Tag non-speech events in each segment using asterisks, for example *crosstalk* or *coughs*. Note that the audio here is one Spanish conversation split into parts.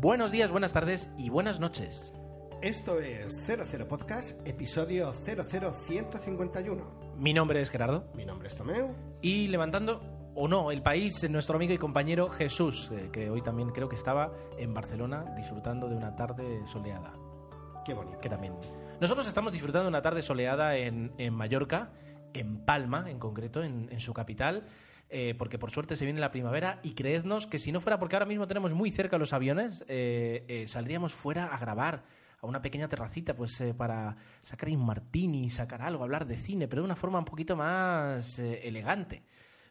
Buenos días, buenas tardes y buenas noches. Esto es 00 Podcast, episodio 00151. Mi nombre es Gerardo Mi nombre es Tomeu. y levantando o no el país, nuestro amigo y compañero Jesús, eh, que hoy también creo que estaba en Barcelona disfrutando de una tarde soleada. Qué bonito. Que también. Nosotros estamos disfrutando de una tarde soleada en, en Mallorca, en Palma en concreto, en, en su capital. Eh, porque por suerte se viene la primavera y creednos que si no fuera porque ahora mismo tenemos muy cerca los aviones, eh, eh, saldríamos fuera a grabar a una pequeña terracita pues para sacar un martini, sacar algo, hablar de cine, pero de una forma un poquito más elegante.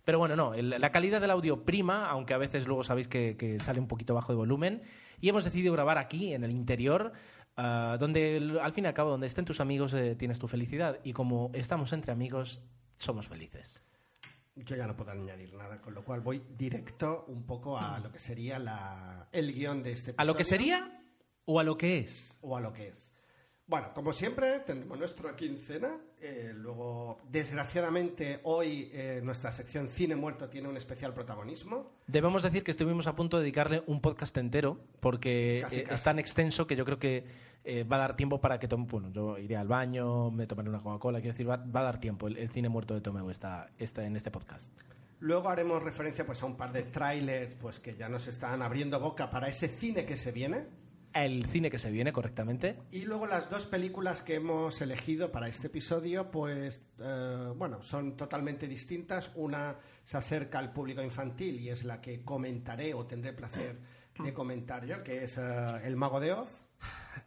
Pero bueno, no, la calidad del audio prima, aunque a veces luego sabéis que, sale un poquito bajo de volumen. Y hemos decidido grabar aquí, en el interior, ah, donde al fin y al cabo, donde estén tus amigos, tienes tu felicidad. Y como estamos entre amigos, somos felices. Yo ya no puedo añadir nada, con lo cual voy directo un poco a lo que sería la, el guion de este ¿A episodio. lo que sería o a lo que es? O a lo que es. Bueno, como siempre, tendremos nuestra quincena. eh, luego, desgraciadamente, hoy eh, nuestra sección Cine Muerto tiene un especial protagonismo. Debemos decir que estuvimos a punto de dedicarle un podcast entero, porque Casi, eh, casi. es tan extenso que yo creo que eh, va a dar tiempo para que tome. Bueno, yo iré al baño, me tomaré una Coca-Cola, quiero decir, va, va a dar tiempo. El, el cine muerto de Tomeu está, está en este podcast. Luego haremos referencia pues, a un par de trailers pues, que ya nos están abriendo boca para ese cine que se viene. El cine que se viene correctamente. Y luego las dos películas que hemos elegido para este episodio, pues eh, bueno, son totalmente distintas. Una se acerca al público infantil y es la que comentaré o tendré placer de comentar yo, que es eh, El Mago de Oz.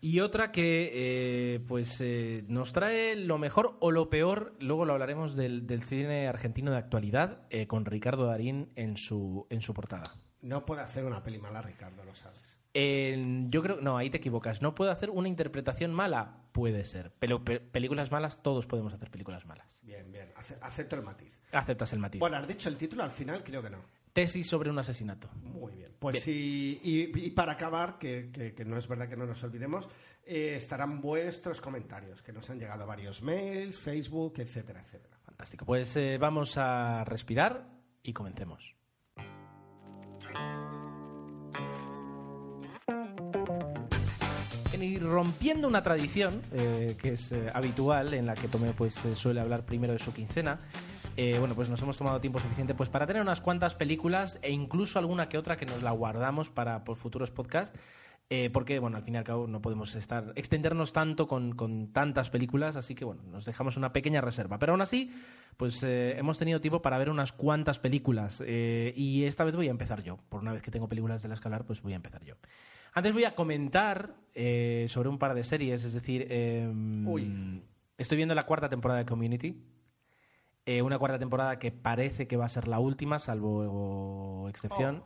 Y otra que eh, pues eh, nos trae lo mejor o lo peor, luego lo hablaremos del, del cine argentino de actualidad, con Ricardo Darín en su, en su portada. No puede hacer una peli mala, Ricardo, lo sabes. Eh, yo creo, no, ahí te equivocas. ¿No puedo hacer una interpretación mala? Puede ser. Pero pe- películas malas, todos podemos hacer películas malas. Bien, bien, ace- acepto el matiz. Aceptas el matiz. Bueno, has dicho el título al final, creo que no. Tesis sobre un asesinato. Muy bien. Pues sí, y, y para acabar, que, que- que no es verdad que no nos olvidemos, eh, estarán vuestros comentarios, que nos han llegado varios mails, Facebook, etcétera, etcétera. Fantástico. Pues eh, vamos a respirar y comencemos. Y rompiendo una tradición eh, que es eh, habitual, en la que Tomé pues, eh, suele hablar primero de su quincena, eh, bueno, pues nos hemos tomado tiempo suficiente pues, para tener unas cuantas películas e incluso alguna que otra que nos la guardamos para pues, futuros podcasts. porque, bueno, al fin y al cabo no podemos estar extendernos tanto con, tantas películas, así que, bueno, nos dejamos una pequeña reserva. Pero aún así, pues hemos tenido tiempo para ver unas cuantas películas y esta vez voy a empezar yo. Por una vez que tengo películas de las que hablar, pues voy a empezar yo. Antes voy a comentar eh, sobre un par de series, es decir, eh, Uy. estoy viendo la cuarta temporada de Community. Eh, una cuarta temporada que parece que va a ser la última, salvo excepción.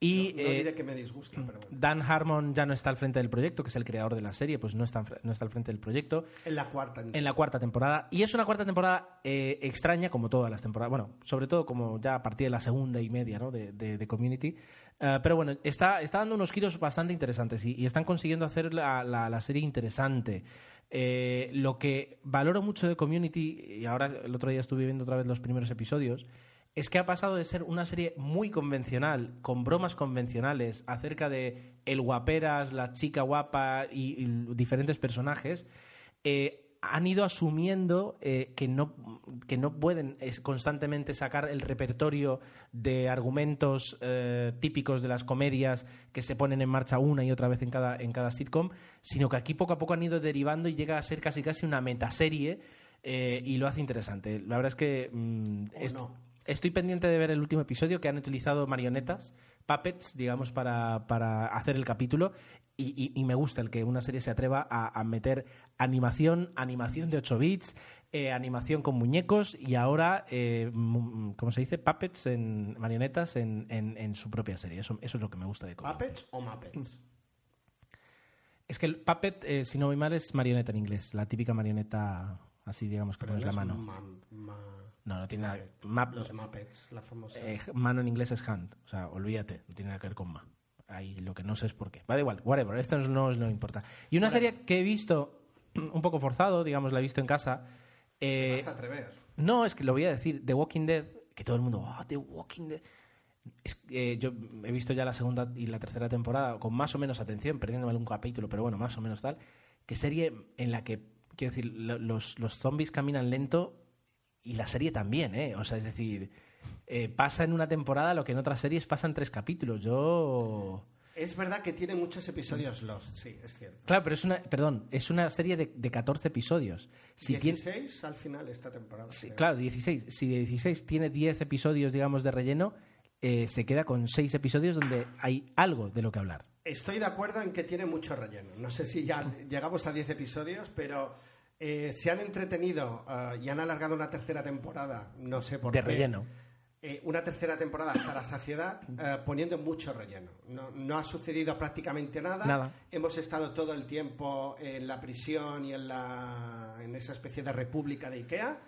Y Oh. no, no eh, diré que me disgusta, pero bueno. Dan Harmon ya no está al frente del proyecto, que es el creador de la serie, pues no está, no está al frente del proyecto En la cuarta. en la cuarta temporada. Y es una cuarta temporada eh, extraña, como todas las temporadas. Bueno, sobre todo como ya a partir de la segunda y media ¿no? de, de- de Community. Eh, pero bueno, está, está dando unos giros bastante interesantes y, y están consiguiendo hacer la, la- la serie interesante. Eh, lo que valoro mucho de Community, y ahora el otro día estuve viendo otra vez los primeros episodios, es que ha pasado de ser una serie muy convencional, con bromas convencionales acerca de el guaperas, la chica guapa y, y diferentes personajes, eh, han ido asumiendo eh, que, no, que no pueden es, constantemente sacar el repertorio de argumentos eh, típicos de las comedias que se ponen en marcha una y otra vez en cada, en cada sitcom, sino que aquí poco a poco han ido derivando y llega a ser casi casi una metaserie eh, y lo hace interesante. La verdad es que mm, ¿O est- no? estoy pendiente de ver el último episodio que han utilizado marionetas, puppets, digamos, para, para hacer el capítulo. Y, y- y me gusta el que una serie se atreva a, a meter animación, animación de 8 bits, eh, animación con muñecos y ahora, eh, ¿cómo se dice? Puppets, en marionetas en, en- en su propia serie. Eso, eso es lo que me gusta de Cobra. ¿Puppets o Muppets? Es que el puppet, eh, si no voy mal, es marioneta en inglés. La típica marioneta, así digamos, que Pero pones no la mano. ma- ma- No, no tiene nada. Muppet. Map- Los Muppets, la famosa. eh, mano en inglés es hand. O sea, olvídate, no tiene nada que ver con ma. Ahí lo que no sé es por qué. Va da igual, whatever. Esto no, es lo que importa. Y una serie que he visto un poco forzado, digamos, la he visto en casa. eh, Vas a atrever. no, es que lo voy a decir. The Walking Dead, que todo el mundo, "Ah, The Walking Dead. Es eh, yo he visto ya la segunda y la tercera temporada con más o menos atención, perdiéndome algún capítulo, pero bueno, más o menos tal. Que serie en la que, quiero decir, lo- los, los zombies caminan lento y la serie también, ¿eh? O sea, es decir, eh, pasa en una temporada lo que en otras series pasa en tres capítulos. Yo. Es verdad que tiene muchos episodios Lost, sí, es cierto. Claro, pero es una, perdón, es una serie de, de 14 episodios. Si tiene- 16 al final esta temporada. Sí, creo. claro, 16. Si de 16 tiene 10 episodios, digamos, de relleno, eh, se queda con 6 episodios donde hay algo de lo que hablar. Estoy de acuerdo en que tiene mucho relleno. No sé si ya llegamos a 10 episodios, pero eh, se han entretenido ah, y han alargado una tercera temporada, no sé por De qué. relleno. Eh, una tercera temporada hasta la saciedad, eh, poniendo mucho relleno. No, no ha sucedido prácticamente nada. Nada. Hemos estado todo el tiempo en la prisión y en, la, en esa especie de república de Ikea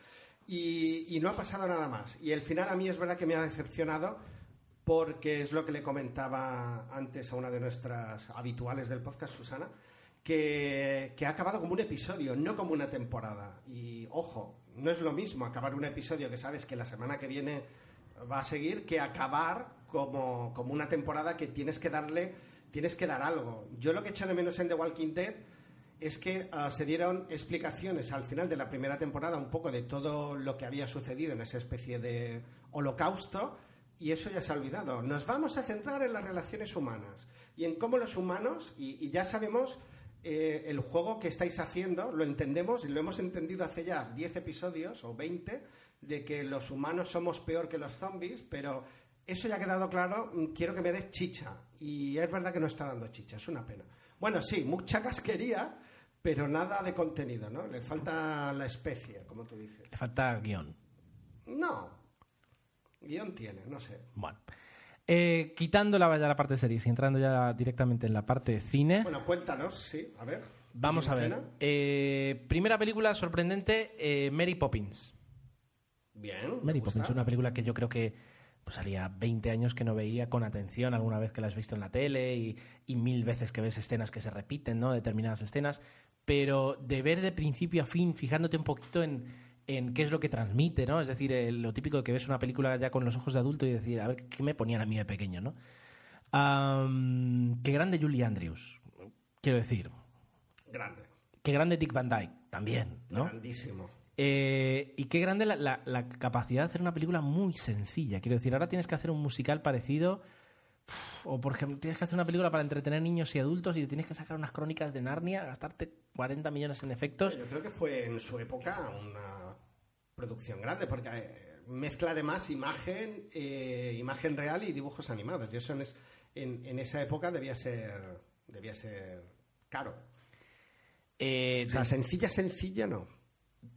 y, y no ha pasado nada más. Y el final a mí es verdad que me ha decepcionado porque es lo que le comentaba antes a una de nuestras habituales del podcast, Susana, que, que ha acabado como un episodio, no como una temporada. Y ojo, no es lo mismo acabar un episodio que sabes que la semana que viene va a seguir que acabar como, como una temporada que tienes que darle, tienes que dar algo. Yo lo que echo de menos en The Walking Dead es que ah, se dieron explicaciones al final de la primera temporada un poco de todo lo que había sucedido en esa especie de holocausto y eso ya se ha olvidado. Nos vamos a centrar en las relaciones humanas y en cómo los humanos, y, ya sabemos eh, el juego que estáis haciendo, lo entendemos y lo hemos entendido hace ya 10 episodios o 20, de que los humanos somos peor que los zombies, pero eso ya ha quedado claro, mm, quiero que me des chicha. Y es verdad que no está dando chicha, es una pena. Bueno, sí, mucha casquería, pero nada de contenido, ¿no? Le falta la especie, como tú dices. Le falta guion. No. Guión tiene, no sé. Bueno. Eh, quitando la, ya la parte de series y entrando ya directamente en la parte cine, Bueno, cuéntanos, sí, a ver. vamos a ver. Eh, primera película sorprendente, eh, Mary Poppins. Bien. Mary. Poppins, una película que yo creo que pues haría 20 años que no veía con atención, alguna vez que la has visto en la tele y, y mil veces que ves escenas que se repiten, ¿no? Determinadas escenas, pero de ver de principio a fin, fijándote un poquito en, en qué es lo que transmite, ¿no? Es decir, eh, lo típico de que ves una película ya con los ojos de adulto y decir, a ver, ¿qué me ponían a mí de pequeño, ¿no? Am, qué grande Julie Andrews, quiero decir. Grande. Qué grande Dick Van Dyke, también, ¿no? Grandísimo. Eh, y qué grande la, la- la capacidad de hacer una película muy sencilla. Quiero decir, ahora tienes que hacer un musical parecido. uf, O, por ejemplo, tienes que hacer una película para entretener niños y adultos y tienes que sacar unas crónicas de Narnia, gastarte 40 millones en efectos. Yo creo que fue en su época una producción grande, porque eh, mezcla además imagen, eh, imagen real y dibujos animados. Y eso en, es- en- en esa época debía ser, debía ser caro. Eh, O sea, sencilla, sencilla no.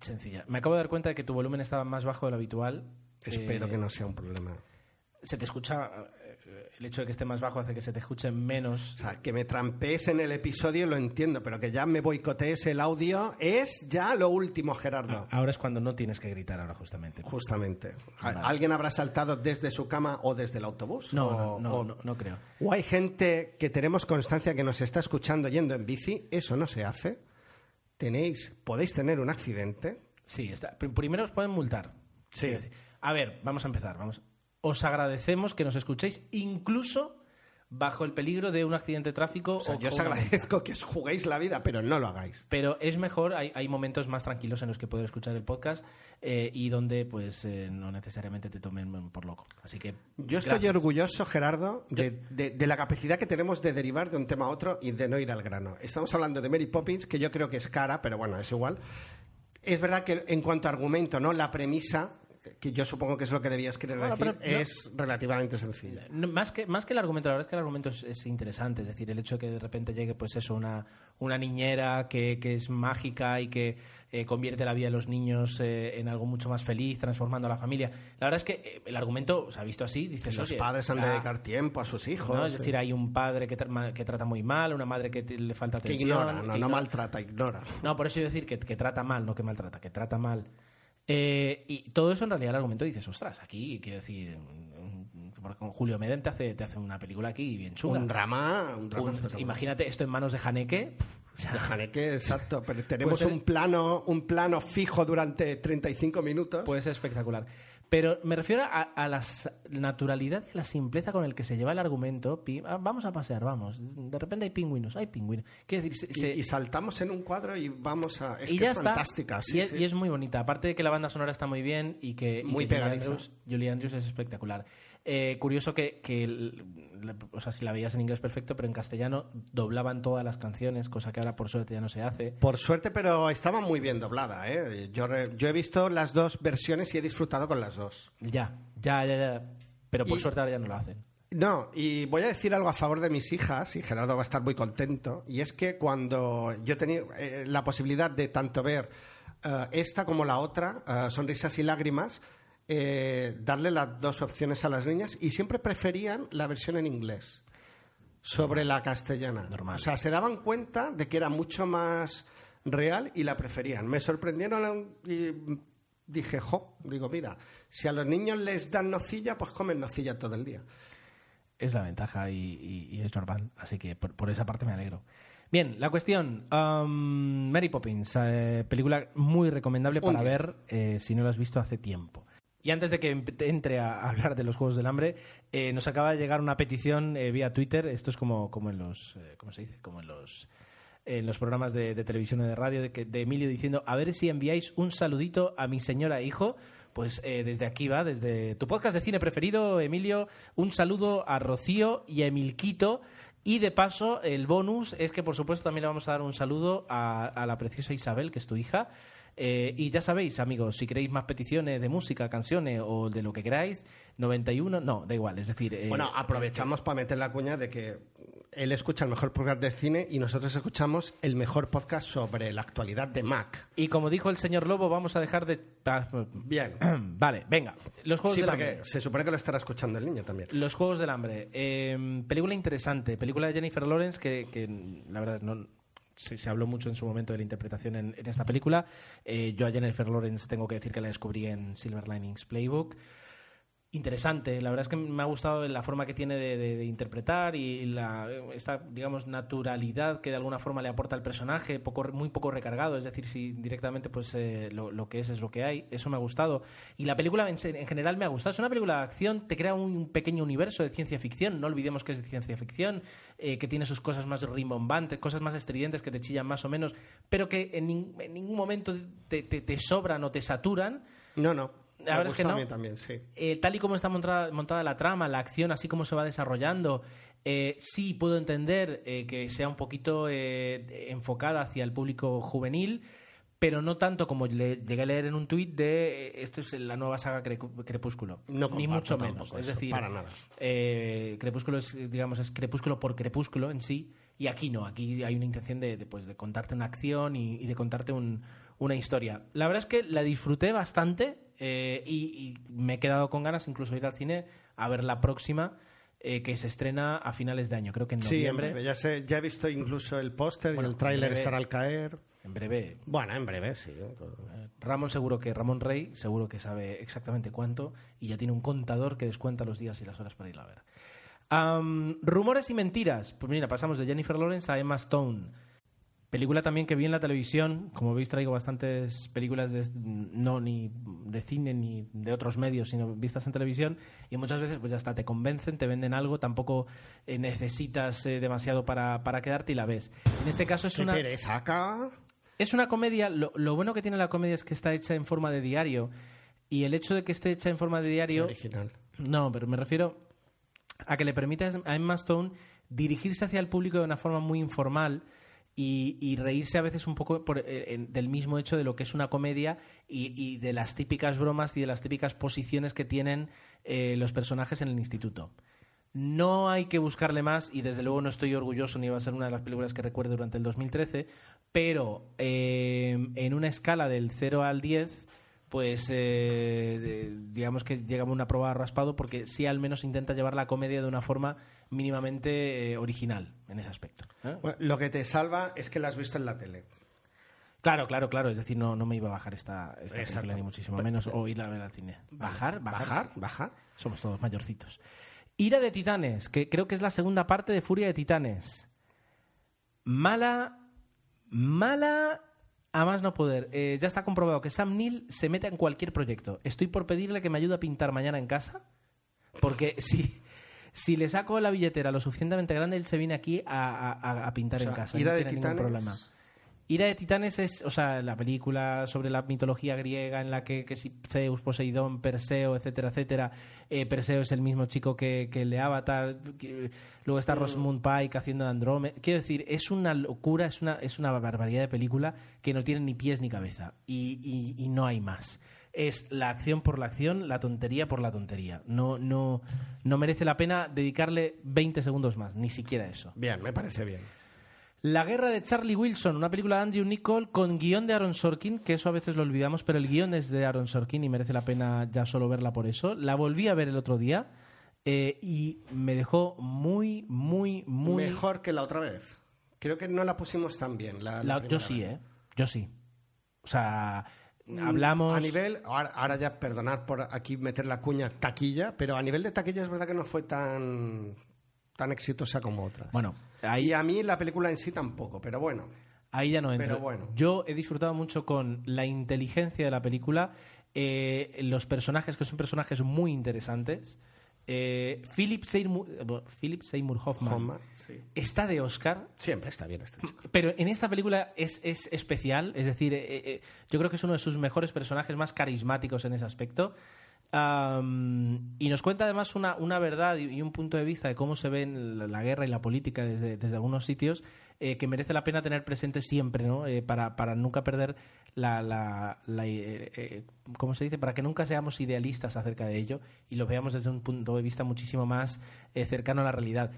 Sencilla. Me acabo de dar cuenta de que tu volumen estaba más bajo de lo habitual. Espero Eh, que no sea un problema. Se te escucha. eh, El hecho de que esté más bajo hace que se te escuche menos. O sea, que me trampees en el episodio lo entiendo, pero que ya me boicotees el audio es ya lo último, Gerardo. Ahora es cuando no tienes que gritar, ahora justamente. Justamente. ¿A- Vale. ¿Alguien habrá saltado desde su cama o desde el autobús? No, O- no, no, o- no, no creo. O hay gente que tenemos constancia que nos está escuchando yendo en bici, eso no se hace. Tenéis, podéis tener un accidente. Sí, está. Pr- primero os pueden multar. Sí. A ver, vamos a empezar. Vamos. Os agradecemos que nos escuchéis incluso bajo el peligro de un accidente de tráfico. O sea, o yo os agradezco que os juguéis la vida, pero no lo hagáis. Pero es mejor, hay, hay momentos más tranquilos en los que poder escuchar el podcast eh, y donde pues eh, no necesariamente te tomen por loco. Así que Yo estoy gracias. orgulloso, Gerardo, de, de- de la capacidad que tenemos de derivar de un tema a otro y de no ir al grano. Estamos hablando de Mary Poppins, que yo creo que es cara, pero bueno, es igual. Es verdad que en cuanto a argumento, ¿no? La premisa que yo supongo que es lo que debías querer Bueno, decir, no- es relativamente sencilla. No, más, que, más que el argumento, la verdad es que el argumento es, es interesante. Es decir, el hecho de que de repente llegue, pues eso, una, una niñera que, que es mágica y que eh, convierte la vida de los niños eh, en algo mucho más feliz, transformando a la familia. La verdad es que eh, el argumento, se ha visto así, dices, Los padres han de dedicar tiempo a sus hijos. ¿no? Es sí. decir, hay un padre que, tra- que trata muy mal, una madre que le falta que atención. ignora, no, que no ignora- maltrata, ignora. no, por eso yo decir que, que trata mal, no que maltrata, que trata mal. Eh, y todo eso en realidad el argumento dices, ostras, aquí quiero decir, con Julio Medem te hace, te hace una película aquí bien chula. Un drama, un drama Un- imagínate esto en manos de Haneke. De Haneke, exacto. Pero *laughs* tenemos un plano, un plano fijo durante 35 minutos. puede ser espectacular. Pero me refiero a, a la naturalidad y a la simpleza con el que se lleva el argumento. Pi- ah, vamos a pasear, vamos. De repente hay pingüinos, hay pingüinos. Quiero decir, se- y, se- y saltamos en un cuadro y vamos a. Es y que ya es está. fantástica. Sí, y, es, sí. y es muy bonita. Aparte de que la banda sonora está muy bien y que, y Muy que Julie pegadiza. Andrews, Julie Andrews es espectacular. Eh, curioso que, o sea, si la veías en inglés perfecto, pero en castellano doblaban todas las canciones, cosa que ahora por suerte ya no se hace. Por suerte, pero estaba muy bien doblada. ¿eh? Yo, yo he visto las dos versiones y he disfrutado con las dos. Ya, ya, ya, ya. Pero por Y- suerte ahora ya no lo hacen. No, y voy a decir algo a favor de mis hijas, y Gerardo va a estar muy contento, y es que cuando yo tenido eh, la posibilidad de tanto ver eh, esta como la otra, Sonrisas y Lágrimas, eh, darle las dos opciones a las niñas, y siempre preferían la versión en inglés sobre la castellana. Normal. O sea, se daban cuenta de que era mucho más real y la preferían. Me sorprendieron y dije, jo, digo, mira, si a los niños les dan nocilla, pues comen nocilla todo el día. Es la ventaja y, y- y es normal. Así que por, por esa parte me alegro. Bien, la cuestión. um, Mary Poppins, eh, película muy recomendable para 10. ver eh, si no la has visto hace tiempo. Y antes de que entre a hablar de los Juegos del Hambre, eh, nos acaba de llegar una petición eh, vía Twitter. Esto es como, como en los. eh, ¿Cómo se dice? Como en los. En los programas de, televisión y de radio de, que- de Emilio diciendo: A ver si enviáis un saludito a mi señora hijo. Pues eh, desde aquí va, desde tu podcast de cine preferido, Emilio, un saludo a Rocío y a Emilquito. Y de paso, el bonus es que, por supuesto, también le vamos a dar un saludo a la preciosa Isabel, que es tu hija. Eh, y ya sabéis, amigos, si queréis más peticiones de música, canciones o de lo que queráis, 91, no, da igual, es decir... eh, Bueno, aprovechamos para meter la cuña de que él escucha el mejor podcast de cine y nosotros escuchamos el mejor podcast sobre la actualidad de Mac. Y como dijo el señor Lobo, vamos a dejar de... Bien. *clears throat* Vale, venga. Los Juegos Sí, del Hambre. se supone que lo estará escuchando el niño también. Los Juegos del Hambre. Eh, película interesante. Película de Jennifer Lawrence que, que, la verdad, no... Se, habló mucho en su momento de la interpretación en, en esta película. Eh, yo a Jennifer Lawrence tengo que decir que la descubrí en Silver Linings Playbook. Interesante. La verdad es que me ha gustado la forma que tiene de, de- de interpretar y la, esta, digamos, naturalidad que de alguna forma le aporta al personaje, poco, muy poco recargado. Es decir, si directamente pues eh, lo, lo que es es lo que hay. Eso me ha gustado. Y la película en, en general me ha gustado. Es una película de acción, te crea un pequeño universo de ciencia ficción. No olvidemos que es de ciencia ficción, eh, que tiene sus cosas más rimbombantes, cosas más estridentes que te chillan más o menos, pero que en, en ningún momento te, te- te sobran o te saturan. No, no. La verdad es que no. también, sí. Eh, tal y como está montada, montada la trama, la acción, así como se va desarrollando, eh, sí puedo entender eh, que sea un poquito eh, enfocada hacia el público juvenil, pero no tanto como le llegué a leer en un tuit de eh, esto es la nueva saga Crecu- Crepúsculo. No Ni mucho menos. eso, es decir, para nada. eh, Crepúsculo es, digamos, es Crepúsculo por Crepúsculo en sí, y aquí no, aquí hay una intención de, de, pues, de contarte una acción y, y de contarte un- una historia. La verdad es que la disfruté bastante eh, y, y me he quedado con ganas incluso ir al cine a ver la próxima, eh, que se estrena a finales de año, creo que en Sí, en noviembre. breve. Ya, sé, ya he visto incluso el póster Bueno, y el tráiler estará al caer. En breve. Bueno, en breve, sí. Ramón seguro que Ramón Rey seguro que sabe exactamente cuánto y ya tiene un contador que descuenta los días y las horas para ir a ver. Rumores y mentiras. Pues mira, pasamos de Jennifer Lawrence a Emma Stone. Película también que vi en la televisión. Como veis, traigo bastantes películas de, no ni de cine ni de otros medios, sino vistas en televisión. Y muchas veces, pues ya hasta te convencen, te venden algo, tampoco eh, necesitas eh, demasiado para, para quedarte y la ves. En este caso es Qué una. pereza acá. Es una comedia, lo, lo bueno que tiene la comedia es que está hecha en forma de diario. Y el hecho de que esté hecha en forma de diario. original. No, pero me refiero a que le permite a Emma Stone dirigirse hacia el público de una forma muy informal y, y reírse a veces un poco eh, del mismo hecho de lo que es una comedia y, de las típicas bromas y de las típicas posiciones que tienen eh, los personajes en el instituto. No hay que buscarle más y desde luego no estoy orgulloso ni va a ser una de las películas que recuerdo durante el 2013, pero eh, en una escala del 0 al 10, pues eh, digamos que llega a una prueba raspado porque sí al menos intenta llevar la comedia de una forma mínimamente eh, original en ese aspecto. ¿eh? Bueno, lo que te salva es que la has visto en la tele. Claro, claro, claro. Es decir, no, no me iba a bajar esta, esta película ni muchísimo menos o ir a ver al cine. ¿Bajar? ¿Bajar? Bajar, bajar. Somos todos mayorcitos. Ira de Titanes, que creo que es la segunda parte de Furia de Titanes. Mala, mala a más no poder. Eh, ya está comprobado que Sam Neill se mete en cualquier proyecto. Estoy por pedirle que me ayude a pintar mañana en casa, porque *laughs* si, si le saco la billetera lo suficientemente grande, él se viene aquí a, a- a pintar O sea, en casa. Ira no de tiene ningún Titanes- problema. Ira de Titanes es, o sea, la película sobre la mitología griega en la que, que si Zeus, Poseidón, Perseo, etcétera, etcétera. Eh, Perseo es el mismo chico que, que el de Avatar. que- luego está Rosamund Pike haciendo de Andrómeda. Quiero decir, es una locura, es una, es una barbaridad de película que no tiene ni pies ni cabeza. Y, y- y no hay más. Es la acción por la acción, la tontería por la tontería. No, no, no merece la pena dedicarle 20 segundos más, ni siquiera eso. Bien, me parece bien. La guerra de Charlie Wilson, una película de Andrew Nichol con guion de Aaron Sorkin, que eso a veces lo olvidamos, pero el guion es de Aaron Sorkin y merece la pena ya solo verla por eso. La volví a ver el otro día eh, y me dejó muy, muy, muy... Mejor que la otra vez. Creo que no la pusimos tan bien. La, la La- yo sí, vez. ¿eh? Yo sí. O sea, hablamos... A nivel, ahora, ahora ya perdonar por aquí meter la cuña taquilla, pero a nivel de taquilla es verdad que no fue tan, tan exitosa como otras. Bueno, y ahí, a mí la película en sí tampoco, pero bueno. ahí ya no entro. Pero bueno. Yo he disfrutado mucho con la inteligencia de la película, eh, los personajes, que son personajes muy interesantes. Eh, Philip, Seymour, eh, Philip Seymour Hoffman Hoffman, sí. está de Oscar, Siempre está bien este chico. pero en esta película es, es especial, es decir, eh, eh, yo creo que es uno de sus mejores personajes más carismáticos en ese aspecto. Y nos cuenta además una, una verdad y, un punto de vista de cómo se ve la, guerra y la política desde, desde algunos sitios eh, que merece la pena tener presente siempre, ¿no? Eh, para, para nunca perder la... la, eh, ¿Cómo se dice? Para que nunca seamos idealistas acerca de ello y lo veamos desde un punto de vista muchísimo más cercano a la realidad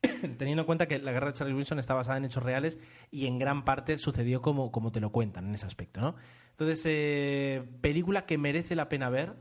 *clears throat* teniendo en cuenta que la guerra de Charlie Wilson está basada en hechos reales y en gran parte sucedió como, como te lo cuentan en ese aspecto, ¿no? Entonces, película que merece la pena ver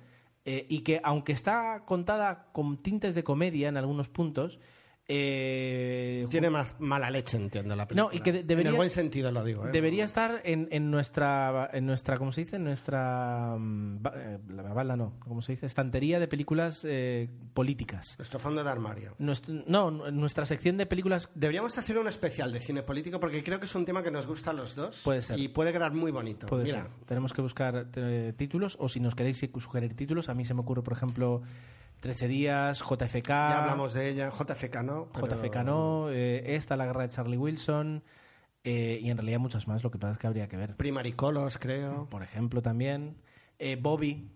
eh, y que, aunque está contada con tintes de comedia en algunos puntos, eh, Tiene más mala leche, entiendo la película. No, y que de- debería- En el buen sentido lo digo. ¿eh? debería estar en, en nuestra, en nuestra, ¿cómo se dice? En nuestra, mm, eh, la bala no, ¿cómo se dice? Estantería de películas eh, políticas. Nuestro fondo de armario. Nuestro- no, nuestra sección de películas Deberíamos hacer un especial de cine político porque creo que es un tema que nos gusta a los dos. Puede ser. Y puede quedar muy bonito. Puede Mira, ser. Tenemos que buscar eh, títulos o si nos queréis sugerir títulos, a mí se me ocurre, por ejemplo, 13 días, JFK. ya hablamos de ella. JFK no. pero- JFK no, eh, esta, la guerra de Charlie Wilson eh, y en realidad muchas más. Lo que pasa es que habría que ver. Primary Colors, creo. Por ejemplo, también. eh, Bobby,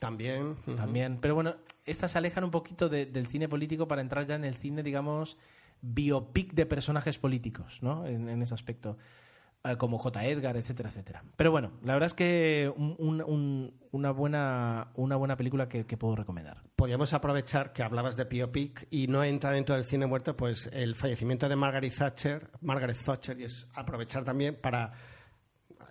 También. También. Pero bueno, estas se alejan un poquito de- del cine político para entrar ya en el cine, digamos, biopic de personajes políticos, ¿no? En, en ese aspecto. Eh, como J. Edgar, etcétera, etcétera. Pero bueno, la verdad es que un- un- un- una, buena, una buena película que, puedo recomendar. Podríamos aprovechar que hablabas de biopic y no entra dentro del cine muerto, pues el fallecimiento de Margaret Thatcher, Margaret Thatcher, y es aprovechar también para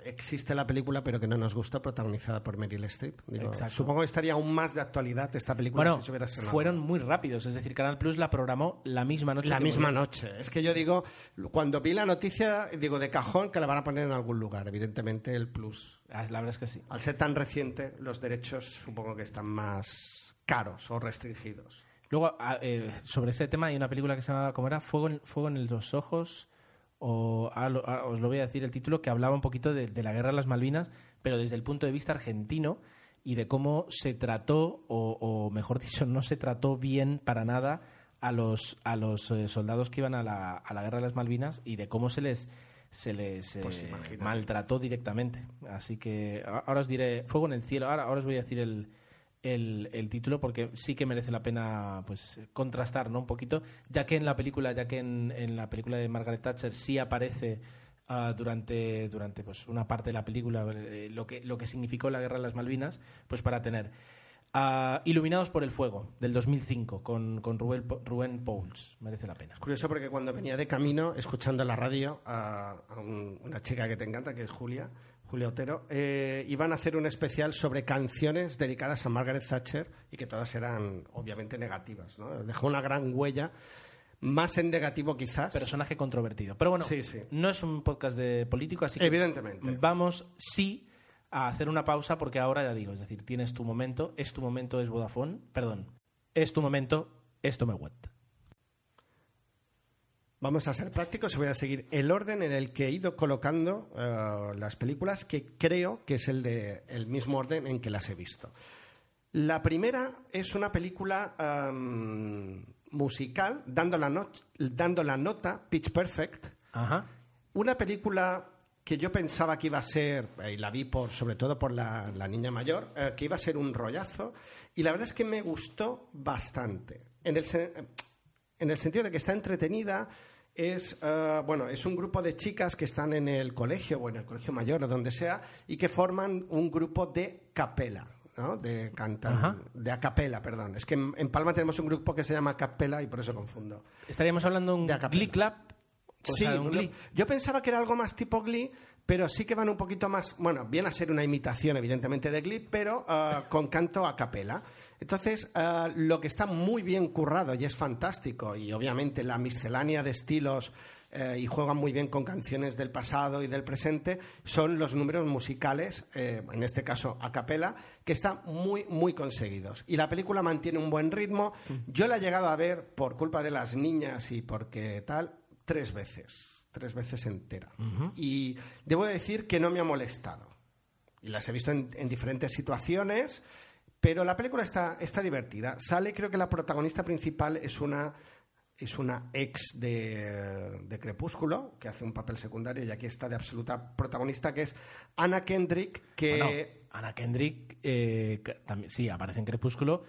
existe la película, pero que no nos gustó, protagonizada por Meryl Streep. Digo, supongo que estaría aún más de actualidad esta película Bueno, si se hubiera estrenado. fueron muy rápidos, es decir, Canal Plus la programó la misma noche. la que misma murió. noche. Es que yo digo, cuando vi la noticia, digo de cajón que la van a poner en algún lugar, evidentemente el plus. Ah, La verdad es que sí. Al ser tan reciente, los derechos supongo que están más caros o restringidos. Luego, a- eh, sobre ese tema hay una película que se llama, ¿cómo era? Fuego en, Fuego en los ojos, o ah, lo- ah, os lo voy a decir el título, que hablaba un poquito de, de la guerra de las Malvinas, pero desde el punto de vista argentino y de cómo se trató, o, o mejor dicho, no se trató bien para nada a los, a los eh, soldados que iban a la, a la guerra de las Malvinas y de cómo se les se les Pues eh, imagínate. maltrató directamente. Así que ahora os diré, Fuego en el cielo, ahora, ahora os voy a decir el, el, el título porque sí que merece la pena pues contrastar ¿no? un poquito ya que en la película ya que en, en la película de Margaret Thatcher sí aparece ah, durante, durante pues, una parte de la película, eh, lo, que, lo que significó la guerra de las Malvinas, pues para tener ah, Iluminados por el Fuego, del 2005, con, con Rubén, Rubén Pauls. Merece la pena. Es curioso porque cuando venía de camino, escuchando la radio a, a un- una chica que te encanta, que es Julia, Julia Otero, eh, iban a hacer un especial sobre canciones dedicadas a Margaret Thatcher y que todas eran obviamente negativas. ¿no? Dejó una gran huella, más en negativo quizás. Personaje controvertido. Pero bueno, Sí, sí. no es un podcast de político, así que Evidentemente. vamos sí a hacer una pausa porque ahora ya digo, es decir, tienes tu momento, es tu momento, es Vodafone, perdón, es tu momento, esto me wet. Vamos a ser prácticos y voy a seguir el orden en el que he ido colocando eh, las películas, que creo que es el, de, el mismo orden en que las he visto. La primera es una película am, musical, dando la, no- dando la nota Pitch Perfect, Ajá. una película que yo pensaba que iba a ser, y la vi por, sobre todo por la, la niña mayor, eh, que iba a ser un rollazo, y la verdad es que me gustó bastante. En el, en el sentido de que está entretenida, es, eh, bueno, es un grupo de chicas que están en el colegio, o en el colegio mayor, o donde sea, y que forman un grupo de capela. ¿no? De cantar, Ajá. de a capela, perdón. Es que en, en Palma tenemos un grupo que se llama Capela y por eso confundo. Estaríamos hablando de un De. Glee Club. Sí, un Glee. yo pensaba que era algo más tipo Glee, pero sí que van un poquito más, bueno, viene a ser una imitación evidentemente de Glee, pero ah, con canto a capela. Entonces, ah, lo que está muy bien currado y es fantástico, y obviamente la miscelánea de estilos eh, y juegan muy bien con canciones del pasado y del presente, son los números musicales, eh, en este caso a capela, que están muy, muy conseguidos. Y la película mantiene un buen ritmo. Yo la he llegado a ver por culpa de las niñas y porque tal, tres veces, tres veces entera. Y debo decir que no me ha molestado. Y las he visto en, en diferentes situaciones, pero la película está, está divertida. Sale, creo que la protagonista principal es una, es una ex de, de Crepúsculo, que hace un papel secundario, y aquí está de absoluta protagonista, que es Anna Kendrick, que... Bueno, Anna Kendrick, eh, también, sí, aparece en Crepúsculo,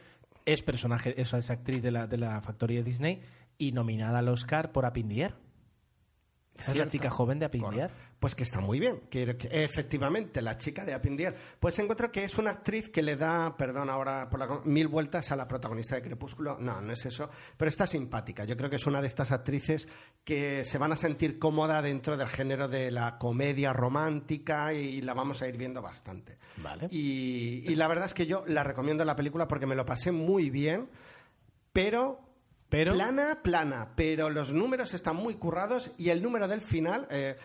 es personaje, eso es actriz de la, de la factoría de Disney y nominada al Oscar por Up in the Air. Esa es la chica joven de Up in the Air. Pues que está muy bien, que, que efectivamente la chica de Apindier, pues encuentro que es una actriz que le da, perdón ahora por la mil vueltas a la protagonista de Crepúsculo, no, no es eso, pero está simpática. Yo creo que es una de estas actrices que se van a sentir cómoda dentro del género de la comedia romántica y la vamos a ir viendo bastante. Vale. Y, y la verdad es que yo la recomiendo la película porque me lo pasé muy bien, pero Pero- plana, plana, pero los números están muy currados y el número del final, eh,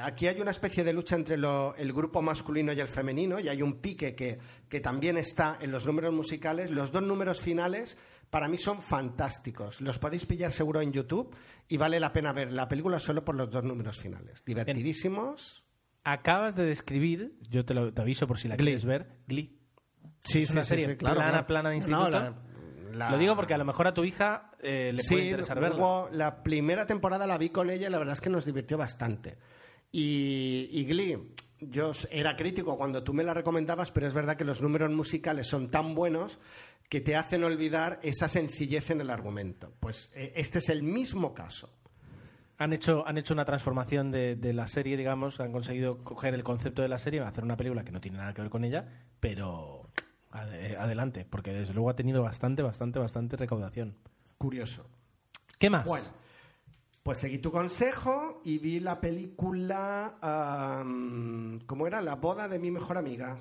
aquí hay una especie de lucha entre lo- el grupo masculino y el femenino y hay un pique que, que también está en los números musicales. Los dos números finales para mí son fantásticos. Los podéis pillar seguro en YouTube y vale la pena ver la película solo por los dos números finales. Divertidísimos. Acabas de describir, yo te lo te aviso por si la Glee. quieres ver, Glee. Sí, Es una serie plana, plana de instituto. la- la- Lo digo porque a lo mejor a tu hija eh, le puede Sí, interesar verla. luego la primera temporada la vi con ella y la verdad es que nos divirtió bastante. Y, y Glee, yo era crítico cuando tú me la recomendabas, pero es verdad que los números musicales son tan buenos que te hacen olvidar esa sencillez en el argumento. Pues eh, este es el mismo caso. Han hecho, han hecho una transformación de, de la serie, digamos, han conseguido coger el concepto de la serie, hacer una película que no tiene nada que ver con ella, pero adelante, porque desde luego ha tenido bastante, bastante, bastante recaudación. Curioso. ¿Qué más? Bueno, pues seguí tu consejo y vi la película, am, ¿cómo era? La boda de mi mejor amiga.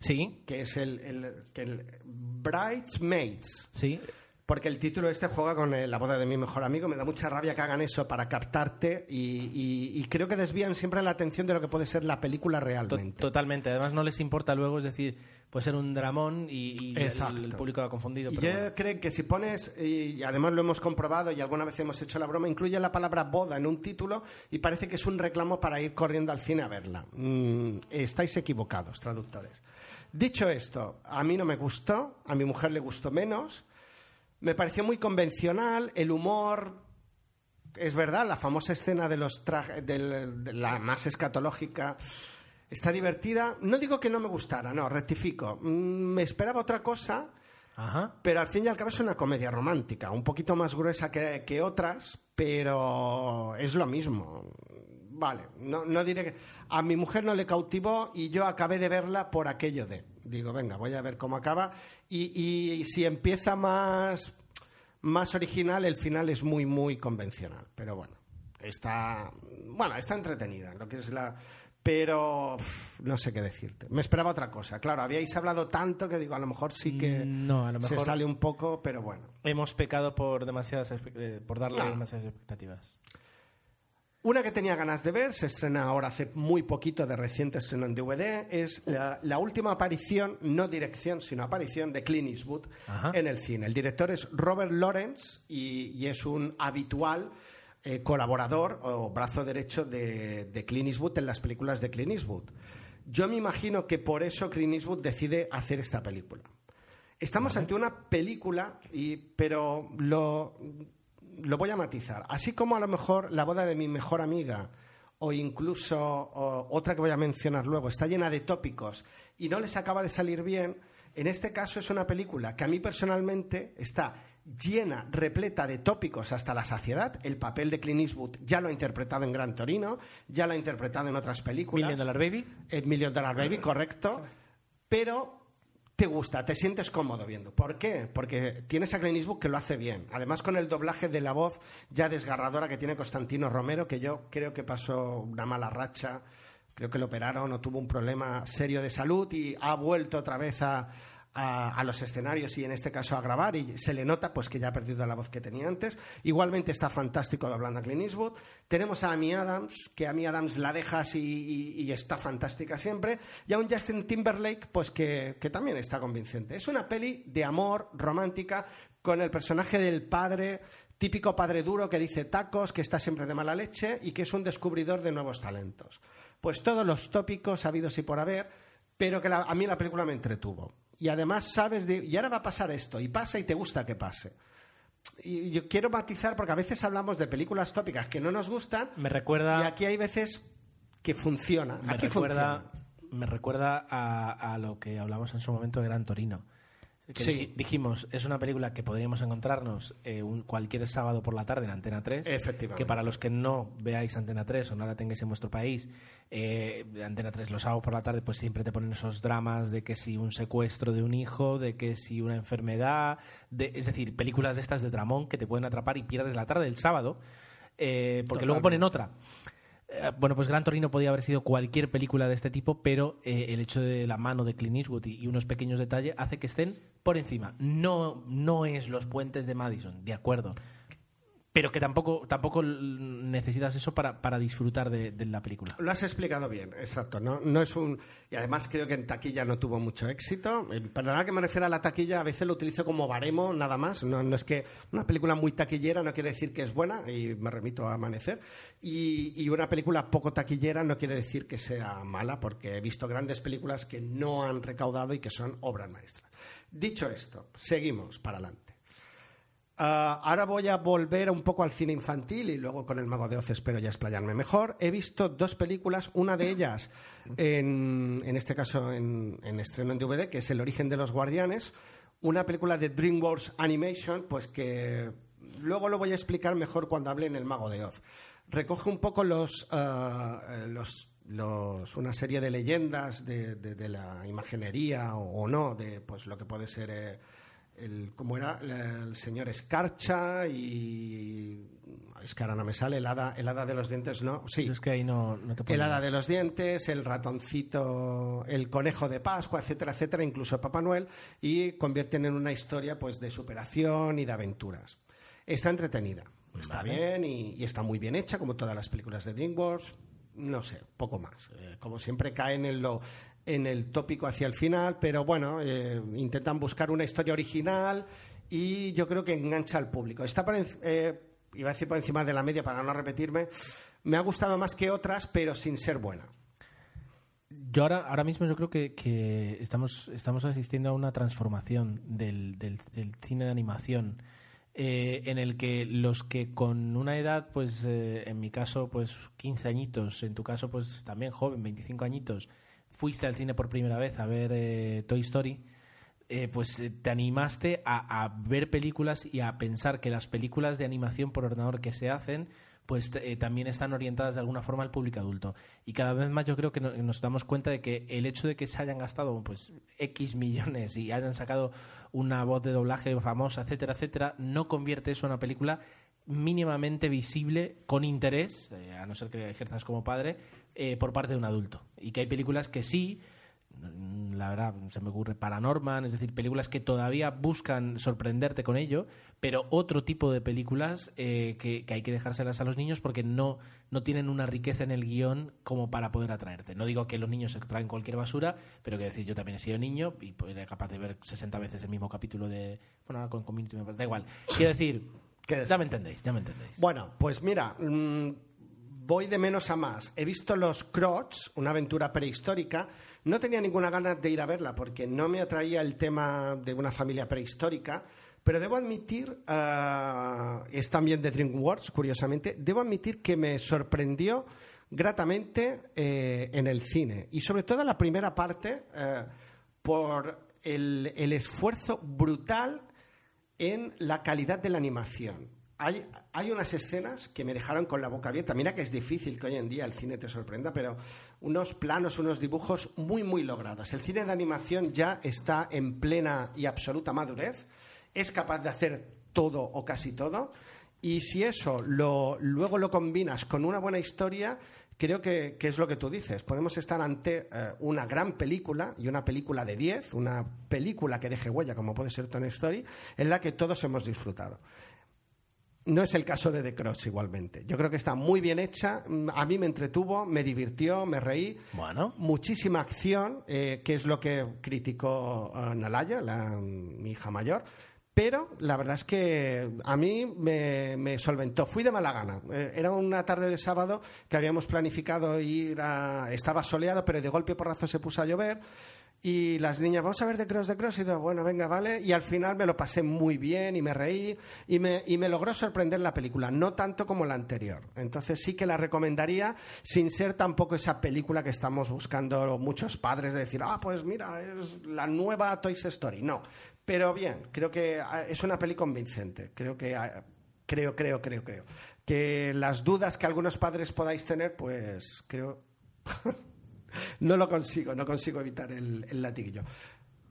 Sí, que es el, el, que el Bridesmaids. sí. Porque el título este juega con eh, la boda de mi mejor amigo. Me da mucha rabia que hagan eso para captarte y, y- y creo que desvían siempre la atención de lo que puede ser la película realmente. totalmente. Además no les importa luego, es decir, puede ser un dramón y, y el, público va confundido. Pero yo bueno. creo que si pones, y además lo hemos comprobado y alguna vez hemos hecho la broma, incluye la palabra boda en un título y parece que es un reclamo para ir corriendo al cine a verla. Mm, estáis equivocados, traductores. Dicho esto, a mí no me gustó, a mi mujer le gustó menos, me pareció muy convencional, el humor, es verdad, la famosa escena de los trajes, de la más escatológica, está divertida. No digo que no me gustara, no, rectifico. Mm, Me esperaba otra cosa, Ajá. pero al fin y al cabo es una comedia romántica, un poquito más gruesa que, que otras, pero es lo mismo. vale, no, no diré que... A mi mujer no le cautivó y yo acabé de verla por aquello de... Digo, venga, voy a ver cómo acaba. Y, y si empieza más, más original, el final es muy, muy convencional. Pero bueno, está... Bueno, está entretenida, lo que es la... Pero no sé qué decirte. Me esperaba otra cosa. Claro, habíais hablado tanto que digo, a lo mejor sí que Mm, No, a lo se sale un poco, pero bueno. Hemos pecado por demasiadas eh, por darle No. demasiadas expectativas. Una que tenía ganas de ver, se estrena ahora hace muy poquito de reciente estreno en DVD, es la, la última aparición, no dirección, sino aparición de Clint Eastwood Ajá. en el cine. El director es Robert Lawrence y, y es un habitual eh, colaborador o brazo derecho de, de Clint Eastwood en las películas de Clint Eastwood. Yo me imagino que por eso Clint Eastwood decide hacer esta película. Estamos ante una película, y, pero lo, lo voy a matizar. Así como a lo mejor la boda de mi mejor amiga o incluso o, otra que voy a mencionar luego está llena de tópicos y no les acaba de salir bien, en este caso es una película que a mí personalmente está llena, repleta de tópicos hasta la saciedad. El papel de Clint Eastwood ya lo ha interpretado en Gran Torino, ya lo ha interpretado en otras películas. Million Dollar Baby. El Million Dollar Baby, correcto. Pero te gusta, te sientes cómodo viendo. ¿Por qué? Porque tienes a Clint Eastwood que lo hace bien. Además, con el doblaje de la voz ya desgarradora que tiene Constantino Romero, que yo creo que pasó una mala racha. Creo que lo operaron o tuvo un problema serio de salud y ha vuelto otra vez a, a- los escenarios y en este caso a grabar y se le nota pues que ya ha perdido la voz que tenía antes. Igualmente está fantástico doblando a Clint Eastwood. Tenemos a Amy Adams, que a Amy Adams la dejas y, está fantástica siempre. Y a un Justin Timberlake pues que, que también está convincente. Es una peli de amor romántica con el personaje del padre típico padre duro que dice tacos, que está siempre de mala leche y que es un descubridor de nuevos talentos. Pues todos los tópicos habidos y por haber, pero que a mí la película me entretuvo. Y además sabes de, y ahora va a pasar esto, y pasa y te gusta que pase. Y yo quiero matizar porque a veces hablamos de películas tópicas que no nos gustan Me recuerda y aquí hay veces que funciona. me aquí recuerda, funciona. me recuerda a, a lo que hablamos en su momento de Gran Torino. Que Sí. dij- dijimos, es una película que podríamos encontrarnos eh, un, cualquier sábado por la tarde en Antena 3. Efectivamente. Que para los que no veáis Antena 3 o no la tengáis en vuestro país, eh, Antena 3 los sábados por la tarde pues siempre te ponen esos dramas de que si un secuestro de un hijo, de que si una enfermedad, de, es decir, películas de estas de dramón que te pueden atrapar y pierdes la tarde del sábado, eh, porque luego ponen otra. Eh, Bueno, pues Gran Torino podía haber sido cualquier película de este tipo, pero eh, el hecho de la mano de Clint Eastwood y, y unos pequeños detalles hace que estén por encima. No, no es los puentes de Madison, de acuerdo. Pero que tampoco, tampoco necesitas eso para, para disfrutar de, de la película. Lo has explicado bien, exacto. No, no es un y además creo que en taquilla no tuvo mucho éxito. Eh, Perdonad que me refiero a la taquilla, a veces lo utilizo como baremo nada más. No, no es que una película muy taquillera no quiere decir que es buena y me remito a Amanecer. Y, y una película poco taquillera no quiere decir que sea mala, porque he visto grandes películas que no han recaudado y que son obras maestras. Dicho esto, seguimos para adelante. Ah, ahora voy a volver un poco al cine infantil y luego con El Mago de Oz espero ya explayarme mejor. He visto dos películas, una de ellas, en, en este caso en, en estreno en DVD, que es El origen de los guardianes, una película de DreamWorks Animation, pues que luego lo voy a explicar mejor cuando hable en El Mago de Oz. Recoge un poco los, ah, eh, los, una serie de leyendas de, la imaginería o, o no, de pues lo que puede ser... eh, el, ¿cómo era? El señor Escarcha y... Es que ahora no me sale, el hada, el hada de los dientes, ¿no? Sí, es que ahí no, no te el hada de los dientes, el ratoncito, el conejo de Pascua, etcétera, etcétera, incluso Papá Noel, y convierten en una historia pues de superación y de aventuras. Está entretenida, está bien y, y está muy bien hecha, como todas las películas de DreamWorks. No sé, poco más. Eh, como siempre caen en lo en el tópico hacia el final, pero bueno, eh, intentan buscar una historia original y yo creo que engancha al público. Está por, eh, iba a decir por encima de la media para no repetirme. Me ha gustado más que otras, pero sin ser buena. Yo ahora, ahora mismo yo creo que, que estamos, estamos asistiendo a una transformación del, del- del cine de animación eh, en el que los que con una edad, pues eh, en mi caso, pues 15 añitos, en tu caso, pues también joven, 25 añitos, fuiste al cine por primera vez a ver eh, Toy Story, eh, pues eh, te animaste a, ver películas y a pensar que las películas de animación por ordenador que se hacen pues eh, también están orientadas de alguna forma al público adulto. Y cada vez más yo creo que no- nos damos cuenta de que el hecho de que se hayan gastado pues X millones y hayan sacado una voz de doblaje famosa, etcétera, etcétera, no convierte eso en una película mínimamente visible con interés, a no ser que ejerzas como padre, eh, por parte de un adulto. Y que hay películas que sí, la verdad, se me ocurre Paranorman, es decir, películas que todavía buscan sorprenderte con ello, pero otro tipo de películas eh, que, que hay que dejárselas a los niños porque no, no tienen una riqueza en el guion como para poder atraerte. No digo que los niños se traen cualquier basura, pero que decir, yo también he sido niño y pues, era capaz de ver 60 veces el mismo capítulo de... Bueno, ahora con Community me pasa, da igual. Quiero decir, ya me entendéis, ya me entendéis. Bueno, pues mira, mm, voy de menos a más. He visto Los Crocs, una aventura prehistórica. No tenía ninguna ganas de ir a verla porque no me atraía el tema de una familia prehistórica. Pero debo admitir, ah, es también de DreamWorks, curiosamente, debo admitir que me sorprendió gratamente eh, en el cine. Y sobre todo la primera parte, eh, por el esfuerzo brutal en la calidad de la animación. Hay, hay unas escenas que me dejaron con la boca abierta. Mira que es difícil que hoy en día el cine te sorprenda, pero unos planos, unos dibujos muy, muy logrados. El cine de animación ya está en plena y absoluta madurez. Es capaz de hacer todo o casi todo. Y si eso lo, luego lo combinas con una buena historia, creo que, es lo que tú dices. Podemos estar ante eh, una gran película y una película de 10, una película que deje huella, como puede ser Toy Story, en la que todos hemos disfrutado. No es el caso de The Cross igualmente. Yo creo que está muy bien hecha. Mm, A mí me entretuvo, me divirtió, me reí. Bueno. Muchísima acción, eh, que es lo que criticó eh, Nalaya, la- mi hija mayor. Pero la verdad es que a mí me, me solventó. Fui de mala gana. Eh, era una tarde de sábado que habíamos planificado ir a. Estaba soleado, pero de golpe porrazo se puso a llover. Y las niñas, vamos a ver de Cross de Cross. Y digo, bueno, venga, vale. Y al final me lo pasé muy bien y me reí. Y me, y me logró sorprender la película. No tanto como la anterior. Entonces sí que la recomendaría sin ser tampoco esa película que estamos buscando muchos padres de decir, ah, pues mira, es la nueva Toy Story. No. Pero bien, creo que ah, es una peli convincente. Creo que. ah, Creo, creo, creo, creo. Que las dudas que algunos padres podáis tener, pues creo. *laughs* no lo consigo, no consigo evitar el, el latiguillo.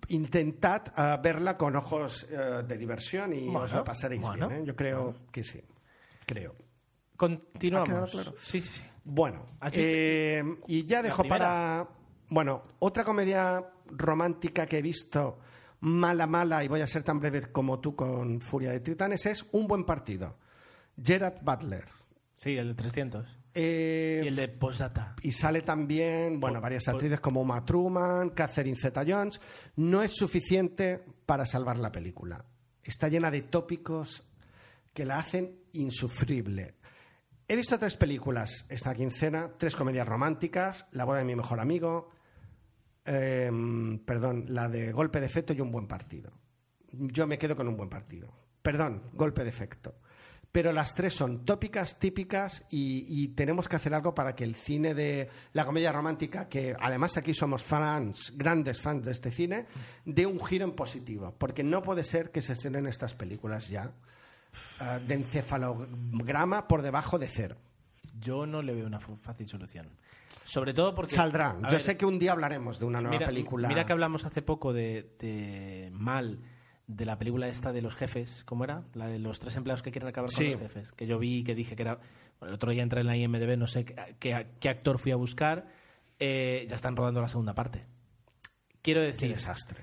Intentad ah, verla con ojos eh, de diversión y Bueno, os lo pasaréis bueno, bien. ¿eh? Yo creo que sí. Creo. Continuamos. ¿Ha quedado claro? Sí, sí, sí. Bueno, eh, y ya dejo para. Bueno, otra comedia romántica que he visto, mala, mala, y voy a ser tan breve como tú con Furia de Titanes, es Un buen partido. Gerard Butler. Sí, el de 300. Eh, y el de Posdata. y sale también, bueno, varias actrices como Uma Truman, Catherine Zeta-Jones. No es suficiente para salvar la película. Está llena de tópicos que la hacen insufrible. He visto tres películas esta quincena, tres comedias románticas, La boda de mi mejor amigo, em, perdón, la de Golpe de efecto y Un buen partido. Yo me quedo con Un buen partido. Perdón, Golpe de efecto. Pero las tres son tópicas, típicas y, y tenemos que hacer algo para que el cine de la comedia romántica, que además aquí somos fans, grandes fans de este cine, dé un giro en positivo. Porque no puede ser que se estrenen estas películas ya eh, de encefalograma por debajo de cero. Yo no le veo una fácil solución. Sobre todo porque. Saldrán. a Yo ver, sé que un día hablaremos de una nueva mira, película. Mira que hablamos hace poco de, de Mal, de la película esta de los jefes. ¿Cómo era? La de los tres empleados que quieren acabar Sí. con los jefes. Que yo vi que dije que era. bueno, el otro día entré en la IMDb, no sé qué, qué- qué actor fui a buscar. eh, ya están rodando la segunda parte. Quiero Qué decir, desastre.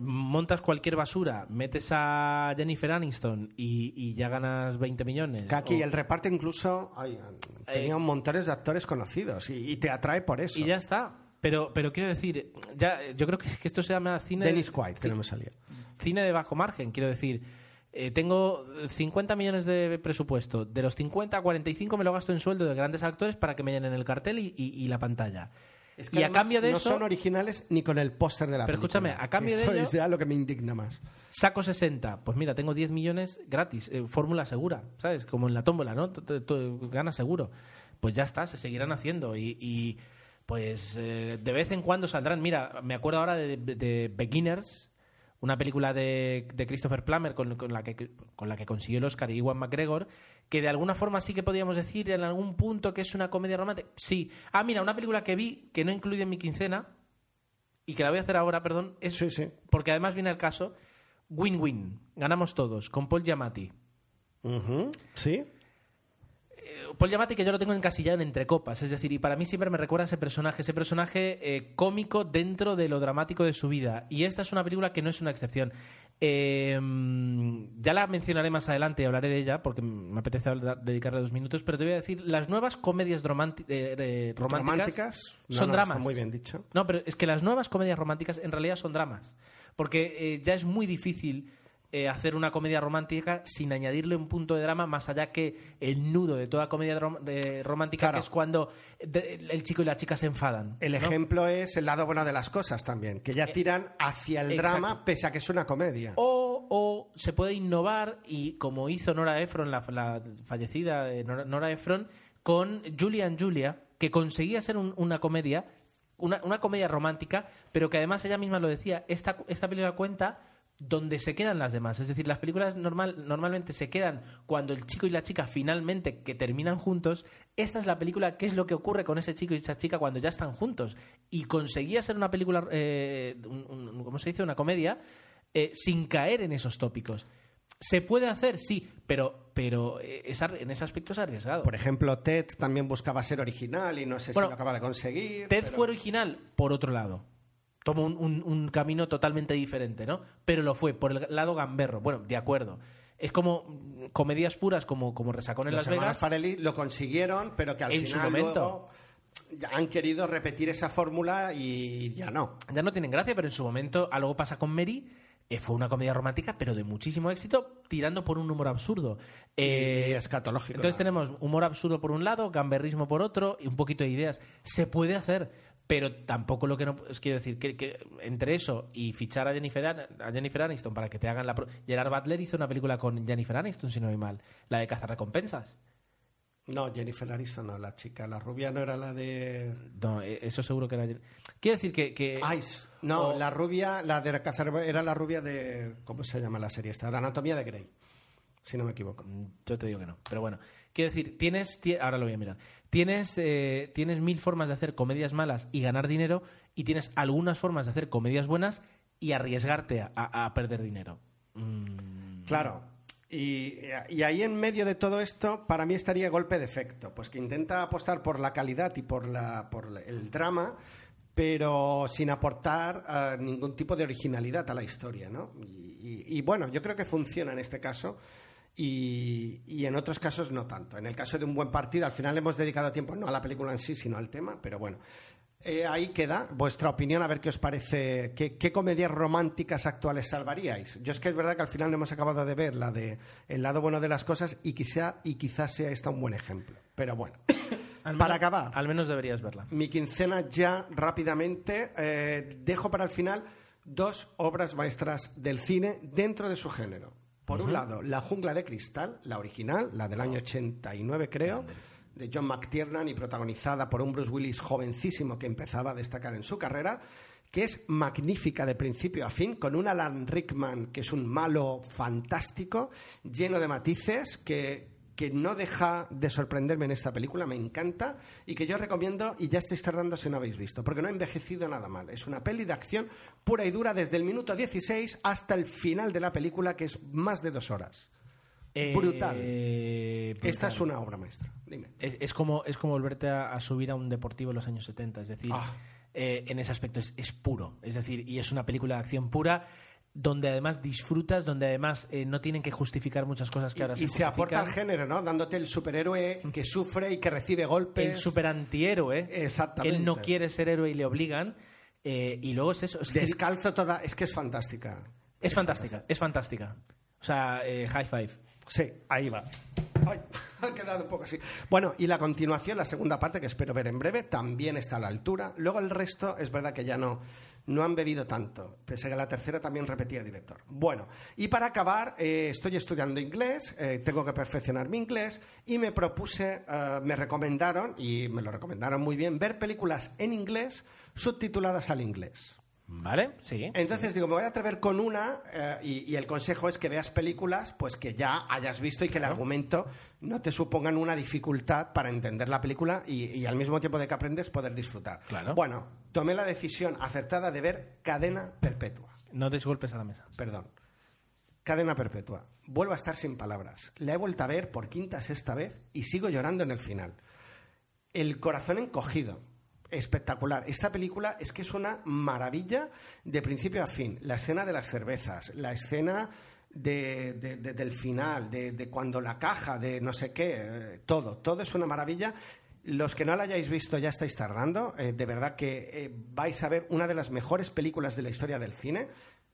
montas cualquier basura, metes a Jennifer Aniston y, y ya ganas 20 millones. Que aquí O- el reparto incluso ay, tenía montones de actores conocidos y, y te atrae por eso. y ya está. Pero, pero quiero decir, ya, yo creo que, que esto se llama cine. Dennis Quaid, que no me salía. Cine de bajo margen, quiero decir. eh, tengo 50 millones de presupuesto. De los 50, 45 me lo gasto en sueldo de grandes actores para que me llenen el cartel y, y- y la pantalla. Es que y a cambio de no eso, son originales ni con el póster de la Pero película. escúchame, a cambio de ello- es lo que me indigna más. saco 60. Pues mira, tengo 10 millones gratis. eh, fórmula segura, ¿sabes? Como en la tómbola, ¿no? Ganas seguro. Pues ya está, se seguirán haciendo. Y, y, pues eh, de vez en cuando saldrán. Mira, me acuerdo ahora de, de Beginners, una película de, de Christopher Plummer con, con la que, con la que consiguió el Oscar y Iwan McGregor, que de alguna forma sí que podríamos decir en algún punto que es una comedia romántica. Sí. Ah, mira, una película que vi que no incluye en mi quincena y que la voy a hacer ahora, perdón, es Sí, sí. porque además viene el caso Win-Win, ganamos todos, con Paul Giamatti. Sí. Paul Giamatti que yo lo tengo encasillado en entre copas, es decir, y para mí siempre me recuerda a ese personaje, ese personaje eh, cómico dentro de lo dramático de su vida. Y esta es una película que no es una excepción. Eh, ya la mencionaré más adelante y hablaré de ella porque me apetece dedicarle dos minutos, pero te voy a decir, las nuevas comedias eh, eh, románticas, Románticas. No, son no, dramas. Está muy bien dicho. No, pero es que las nuevas comedias románticas en realidad son dramas. Porque ya es muy difícil eh, hacer una comedia romántica sin añadirle un punto de drama más allá que el nudo de toda comedia rom- eh, romántica, Claro. que es cuando de- el chico y la chica se enfadan. El ¿no? ejemplo es el lado bueno de las cosas también, que ya tiran hacia el Eh, exacto. drama pese a que es una comedia. O, o se puede innovar y como hizo Nora Ephron, la, la fallecida eh, Nora, Nora Ephron, con Julia and Julia, que conseguía ser un- una comedia, una, una comedia romántica, pero que además ella misma lo decía, esta, esta película cuenta donde se quedan las demás. Es decir, las películas normal, normalmente se quedan cuando el chico y la chica finalmente que terminan juntos. Esta es la película, ¿qué es lo que ocurre con ese chico y esa chica cuando ya están juntos? Y conseguía ser una película, eh, un- un- ¿cómo se dice? Una comedia eh, sin caer en esos tópicos. ¿Se puede hacer? Sí, pero, pero eh, es en ese aspecto es arriesgado. Por ejemplo, Ted también buscaba ser original y no sé Bueno, si lo acaba de conseguir. Ted pero- fue original por otro lado. Tomó un, un- un camino totalmente diferente, ¿no? Pero lo fue por el lado gamberro. Bueno, de acuerdo. Es como comedias puras como, como Resacón en Los Las Vegas. Farelli lo consiguieron, pero que al En su momento. luego han querido repetir esa fórmula y ya no. Ya no tienen gracia, pero en su momento algo pasa con Mary. eh, fue una comedia romántica, pero de muchísimo éxito, tirando por un humor absurdo. Eh, y escatológico. Entonces ¿no? tenemos humor absurdo por un lado, gamberrismo por otro y un poquito de ideas. Se puede hacer, pero tampoco lo que no es quiero decir que, que entre eso y fichar a Jennifer, a Jennifer Aniston para que te hagan la pro- Gerard Butler hizo una película con Jennifer Aniston si no voy mal, la de cazarrecompensas. No, Jennifer Aniston no, la chica, la rubia no era la de... No, eh, eso seguro que era Quiero decir que, que Ice. No, o- la rubia, la de cazar era la rubia de... ¿Cómo se llama la serie esta? De Anatomía de Grey, si no me equivoco. Yo te digo que no. Pero bueno, quiero decir, tienes. ti- Ahora lo voy a mirar. Tienes, eh, tienes mil formas de hacer comedias malas y ganar dinero, y tienes algunas formas de hacer comedias buenas y arriesgarte a, a- perder dinero. Mm, Claro. Y, y ahí en medio de todo esto, para mí estaría golpe de efecto, pues que intenta apostar por la calidad y por, la, por el drama, pero sin aportar eh, ningún tipo de originalidad a la historia, ¿no? Y- y bueno, yo creo que funciona en este caso. Y, y en otros casos no tanto. En el caso de un buen partido, al final hemos dedicado tiempo no a la película en sí, sino al tema, pero bueno. Eh, ahí queda vuestra opinión, a ver qué os parece, qué, qué comedias románticas actuales salvaríais. Yo es que es verdad que al final no hemos acabado de ver la de El lado bueno de las cosas y quizá, y quizás sea esta un buen ejemplo. Pero bueno, al para menos- acabar, Al menos deberías verla. mi quincena ya rápidamente, eh, dejo para el final dos obras maestras del cine dentro de su género. Por un lado, La jungla de cristal, la original, la del año 89 creo, de John McTiernan y protagonizada por un Bruce Willis jovencísimo que empezaba a destacar en su carrera, que es magnífica de principio a fin, con un Alan Rickman que es un malo fantástico, lleno de matices, que, que no deja de sorprenderme en esta película, me encanta, y que yo recomiendo y ya estáis tardando si no habéis visto, porque no ha envejecido nada mal. Es una peli de acción pura y dura desde el minuto 16 hasta el final de la película, que es más de dos horas. Brutal. Eh, brutal. Esta es una obra maestra. Dime. Es, es como, es como volverte a, a subir a un deportivo en los años 70. Es decir, Ah. eh, en ese aspecto es, es puro. Es decir, y es una película de acción pura donde además disfrutas, donde además eh, no tienen que justificar muchas cosas que ahora y se se aporta al género, ¿no? Dándote el superhéroe que sufre y que recibe golpes. El super antihéroe. Exactamente. Él no quiere ser héroe y le obligan. eh, y luego es eso. Es, que Descalzo toda. Es que es fantástica. es fantástica, es fantástica. O sea, eh, high five. Sí, ahí va. Ay, *laughs* ha quedado un poco así. Bueno, y la continuación, la segunda parte, que espero ver en breve, también está a la altura. Luego el resto, es verdad que ya no, no han bebido tanto, pese a que la tercera también repetía director. Bueno, y para acabar, eh, estoy estudiando inglés, eh, tengo que perfeccionar mi inglés, y me propuse, eh, me recomendaron, y me lo recomendaron muy bien, ver películas en inglés subtituladas al inglés. ¿Vale? Sí. Entonces digo, me voy a atrever con una eh, y, y el consejo es que veas películas pues que ya hayas visto y que el argumento no te supongan una dificultad para entender la película y, y al mismo tiempo de que aprendes poder disfrutar. Claro. Bueno, tomé la decisión acertada de ver Cadena Perpetua. No des golpes a la mesa. Perdón. Cadena Perpetua. Vuelvo a estar sin palabras. La he vuelto a ver por quinta, sexta vez y sigo llorando en el final. El corazón encogido. Espectacular. Esta película es que es una maravilla de principio a fin. La escena de las cervezas, la escena de- de- de- del final, de, cuando la caja, de no sé qué, eh, todo, todo es una maravilla. Los que no la hayáis visto ya estáis tardando. Eh, de verdad que eh, vais a ver una de las mejores películas de la historia del cine.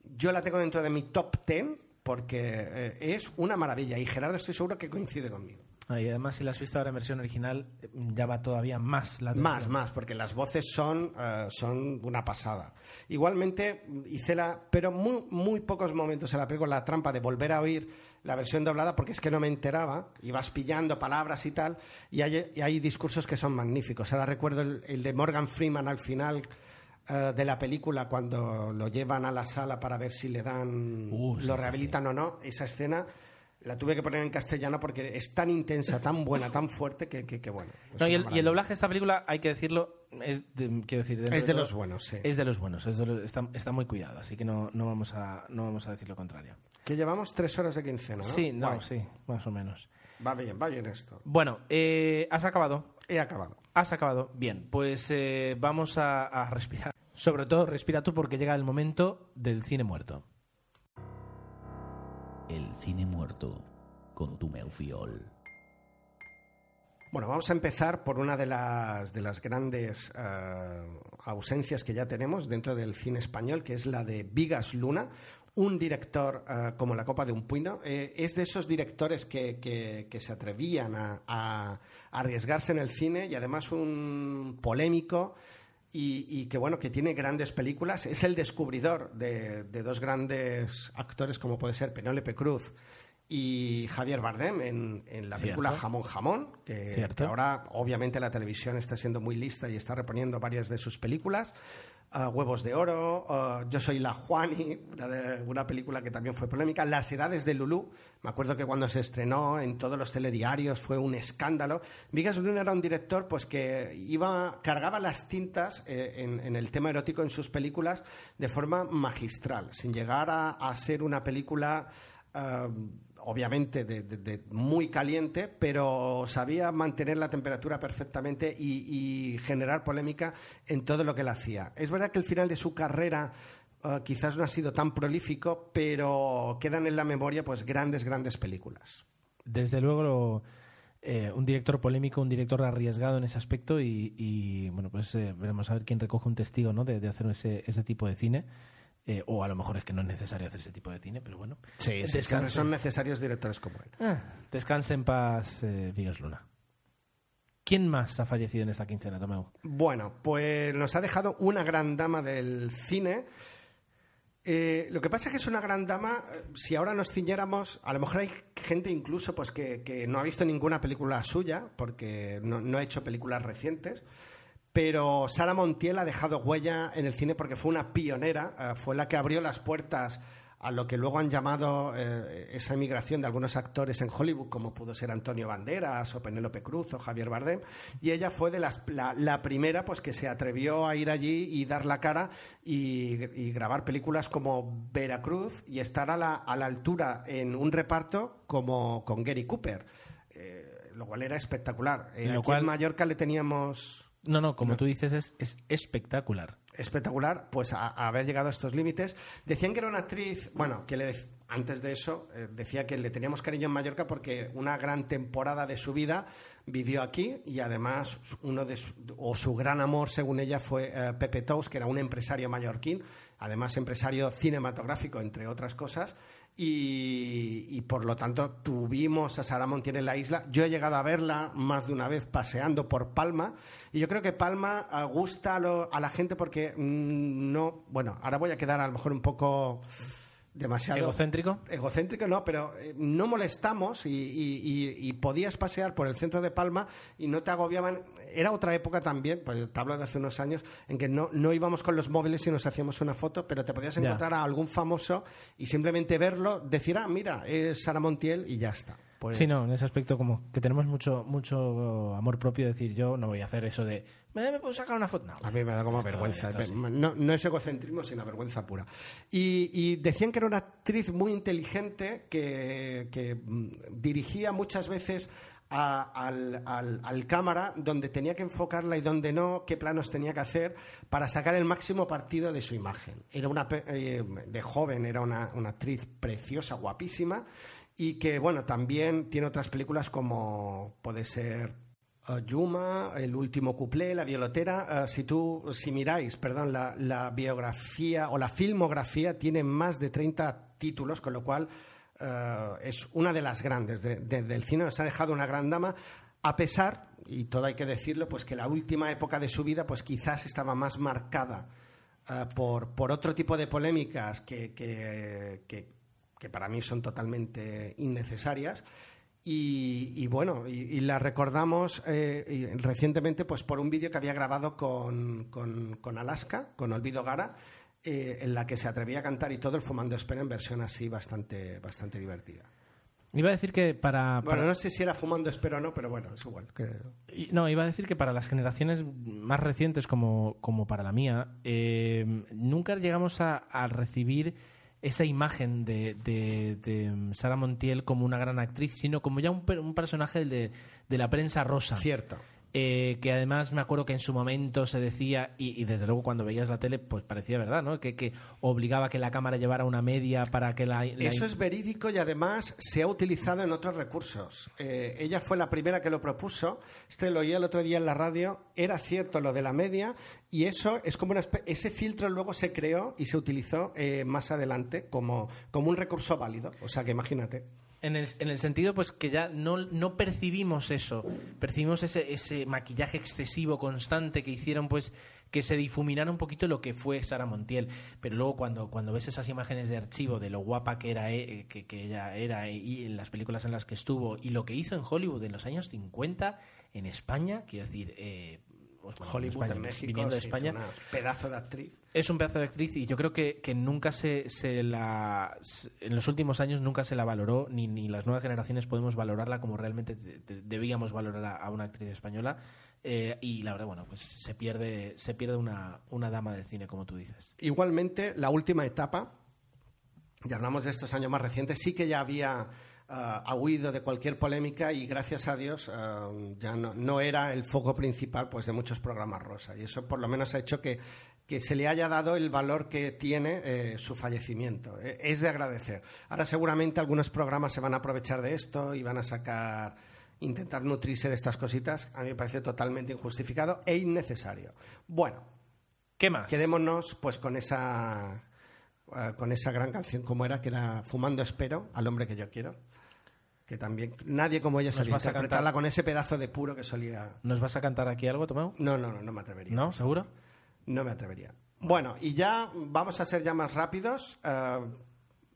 Yo la tengo dentro de mi top 10 porque es una maravilla y Gerardo estoy seguro que coincide conmigo. Ah, y además, si la has visto ahora en versión original, llama todavía más la Más, atención. más, porque las voces son, eh, son una pasada. Igualmente, hice la, pero muy, muy pocos momentos en la película, la trampa de volver a oír la versión doblada, porque es que no me enteraba, ibas pillando palabras y tal, y hay, y hay discursos que son magníficos. Ahora recuerdo el, el de Morgan Freeman al final eh, de la película, cuando lo llevan a la sala para ver si le dan, Uh, sí, lo sí, rehabilitan o no, esa escena. La tuve que poner en castellano porque es tan intensa, tan buena, tan fuerte que, que- que bueno. No, y, el, y el maravilla. doblaje de esta película, hay que decirlo, es de, quiero decir, Es de los buenos, sí. Es de los buenos, es de los- está, está muy cuidado, así que no, no, vamos a, no vamos a decir lo contrario. Que llevamos tres horas de quincena, ¿no? Sí, no, Guay. sí, más o menos. Va bien, va bien esto. Bueno, eh, ¿has acabado? He acabado. Has acabado. Bien, pues eh, vamos a, a respirar. Sobre todo, respira tú porque llega el momento del cine muerto. El cine muerto con tu Meufiol. Bueno, vamos a empezar por una de las, de las grandes eh, ausencias que ya tenemos dentro del cine español, que es la de Vigas Luna, un director eh, como la copa de un puño. Eh, es de esos directores que, que- se atrevían a arriesgarse en el cine y además un polémico y, y que bueno que tiene grandes películas. Es el descubridor de, de dos grandes actores como puede ser Penélope Cruz y Javier Bardem en, en la película Cierto. Jamón Jamón, que, que ahora obviamente la televisión está siendo muy lista y está reponiendo varias de sus películas. Huevos de Oro, ah, Yo soy la Juani, una, una película que también fue polémica. Las Edades de Lulú, me acuerdo que cuando se estrenó en todos los telediarios fue un escándalo. Vigas Luna era un director pues que iba, cargaba las tintas eh, en, en el tema erótico en sus películas de forma magistral, sin llegar a, ser una película ah, obviamente de, muy caliente, pero sabía mantener la temperatura perfectamente y, generar polémica en todo lo que él hacía. Es verdad que el final de su carrera eh, quizás no ha sido tan prolífico, pero quedan en la memoria pues grandes, grandes películas. Desde luego, eh, un director polémico, un director arriesgado en ese aspecto y, y, bueno, pues eh, veremos a ver quién recoge un testigo ¿no? de, de hacer ese, ese tipo de cine. Eh, o a lo mejor es que no es necesario hacer ese tipo de cine, pero bueno. Siempre Descanse. son necesarios directores como él. Ah, descanse en paz, eh, Vigas Luna. ¿Quién más ha fallecido en esta quincena, Tomeu? Bueno, pues nos ha dejado una gran dama del cine. Eh, lo que pasa es que es una gran dama, eh, si ahora nos ciñéramos, a lo mejor hay gente incluso pues que, que no ha visto ninguna película suya, porque no, no ha hecho películas recientes, pero Sara Montiel ha dejado huella en el cine porque fue una pionera, eh, fue la que abrió las puertas a lo que luego han llamado eh, esa emigración de algunos actores en Hollywood, como pudo ser Antonio Banderas o Penélope Cruz o Javier Bardem, y ella fue de las, la, la primera pues, que se atrevió a ir allí y dar la cara y, y grabar películas como Veracruz y estar a la, a la altura en un reparto como con Gary Cooper, eh, lo cual era espectacular. Eh, En lo aquí cual- en Mallorca le teníamos No, no, como tú dices, es, es espectacular. espectacular, pues a, a haber llegado a estos límites. Decían que era una actriz, bueno, que le antes de eso eh, decía que le teníamos cariño en Mallorca porque una gran temporada de su vida vivió aquí y además uno de su, o su gran amor, según ella, fue eh, Pepe Tous, que era un empresario mallorquín, además empresario cinematográfico, entre otras cosas. Y, por lo tanto tuvimos a Sara Montiel en la isla. Yo he llegado a verla más de una vez paseando por Palma y yo creo que Palma gusta a, lo- a la gente porque mm, no, bueno, ahora voy a quedar a lo mejor un poco demasiado ¿Egocéntrico? egocéntrico no pero eh, no molestamos y, y- y- y podías pasear por el centro de Palma y no te agobiaban era otra época también pues te hablo de hace unos años en que no, no íbamos con los móviles y nos hacíamos una foto pero te podías Ya. encontrar a algún famoso y simplemente verlo decir ah mira es Sara Montiel y ya está Pues- Sí, no, en ese aspecto como que tenemos mucho mucho amor propio, decir yo no voy a hacer eso de me, me puedo sacar una foto. No, A mí me da como esto- vergüenza. esto sí. No, no es egocentrismo, sino vergüenza pura. Y, y decían que era una actriz muy inteligente que, que, mm, dirigía muchas veces a- al, al- al cámara donde tenía que enfocarla y donde no, qué planos tenía que hacer para sacar el máximo partido de su imagen. Era una eh, de joven, era una, una actriz preciosa, guapísima y que bueno también tiene otras películas como puede ser Uh, Yuma, El último cuplé, La violotera. Uh, si tú, si miráis, perdón, la, biografía o la filmografía tiene más de 30 títulos, con lo cual uh, es una de las grandes de- de- del cine. Nos ha dejado una gran dama, a pesar, y todo hay que decirlo, pues que la última época de su vida, pues quizás estaba más marcada por, por otro tipo de polémicas que- que- que para mí son totalmente innecesarias. Y, y bueno, y, y la recordamos eh, y recientemente pues por un vídeo que había grabado con, con- con Alaska, con Olvido Gara, eh, en la que se atrevía a cantar y todo el Fumando Espera en versión así bastante, bastante divertida. Iba a decir que para, Bueno, no sé si era Fumando Espera o no, pero bueno, es igual. que- No, iba a decir que para las generaciones más recientes como, como para la mía, eh, nunca llegamos a, a recibir esa imagen de, de, de Sara Montiel como una gran actriz, sino como ya un, un personaje de la prensa rosa. Cierto. Eh, que además me acuerdo que en su momento se decía, y, y desde luego cuando veías la tele, pues parecía verdad, ¿no? Que, que obligaba que la cámara llevara una media para que la... la- Eso es verídico y además se ha utilizado en otros recursos. Eh, ella fue la primera que lo propuso. Este lo oí el otro día en la radio. Era cierto lo de la media y eso es como una ese filtro luego se creó y se utilizó eh, más adelante como, como un recurso válido. O sea que imagínate. En el, en el sentido, pues que ya no, no percibimos eso, percibimos ese, ese maquillaje excesivo constante que hicieron, pues que se difuminara un poquito lo que fue Sara Montiel. Pero luego cuando, cuando ves esas imágenes de archivo de lo guapa que era eh, que, que ella era eh, y las películas en las que estuvo y lo que hizo en Hollywood en los años 50 en España, quiero decir, eh, bueno, Hollywood España, en México viniendo de sí, España, es una pedazo de actriz. es un pedazo de actriz y yo creo que, que nunca se, se la. se- En los últimos años nunca se la valoró, ni, ni las nuevas generaciones podemos valorarla como realmente de- de- debíamos valorar a, a una actriz española. Eh, y la verdad, bueno, pues se pierde, se pierde una, una dama del cine, como tú dices. Igualmente, la última etapa, ya hablamos de estos años más recientes, sí que ya había ah, ha huido de cualquier polémica y gracias a Dios ah, ya no, no era el foco principal pues, de muchos programas rosa. Y eso por lo menos ha hecho que, que se le haya dado el valor que tiene eh, su fallecimiento. Eh, es de agradecer. Ahora seguramente algunos programas se van a aprovechar de esto y van a sacar intentar nutrirse de estas cositas. A mí me parece totalmente injustificado e innecesario. Bueno, ¿Qué más? Quedémonos pues con esa eh, con esa gran canción como era que era Fumando espero al hombre que yo quiero que también nadie como ella ¿Nos sabía interpretarla cantar? con ese pedazo de puro que solía ¿Nos vas a cantar aquí algo, Tomeu? no no no no me atrevería ¿No? ¿Seguro? no me atrevería bueno y ya vamos a ser ya más rápidos eh,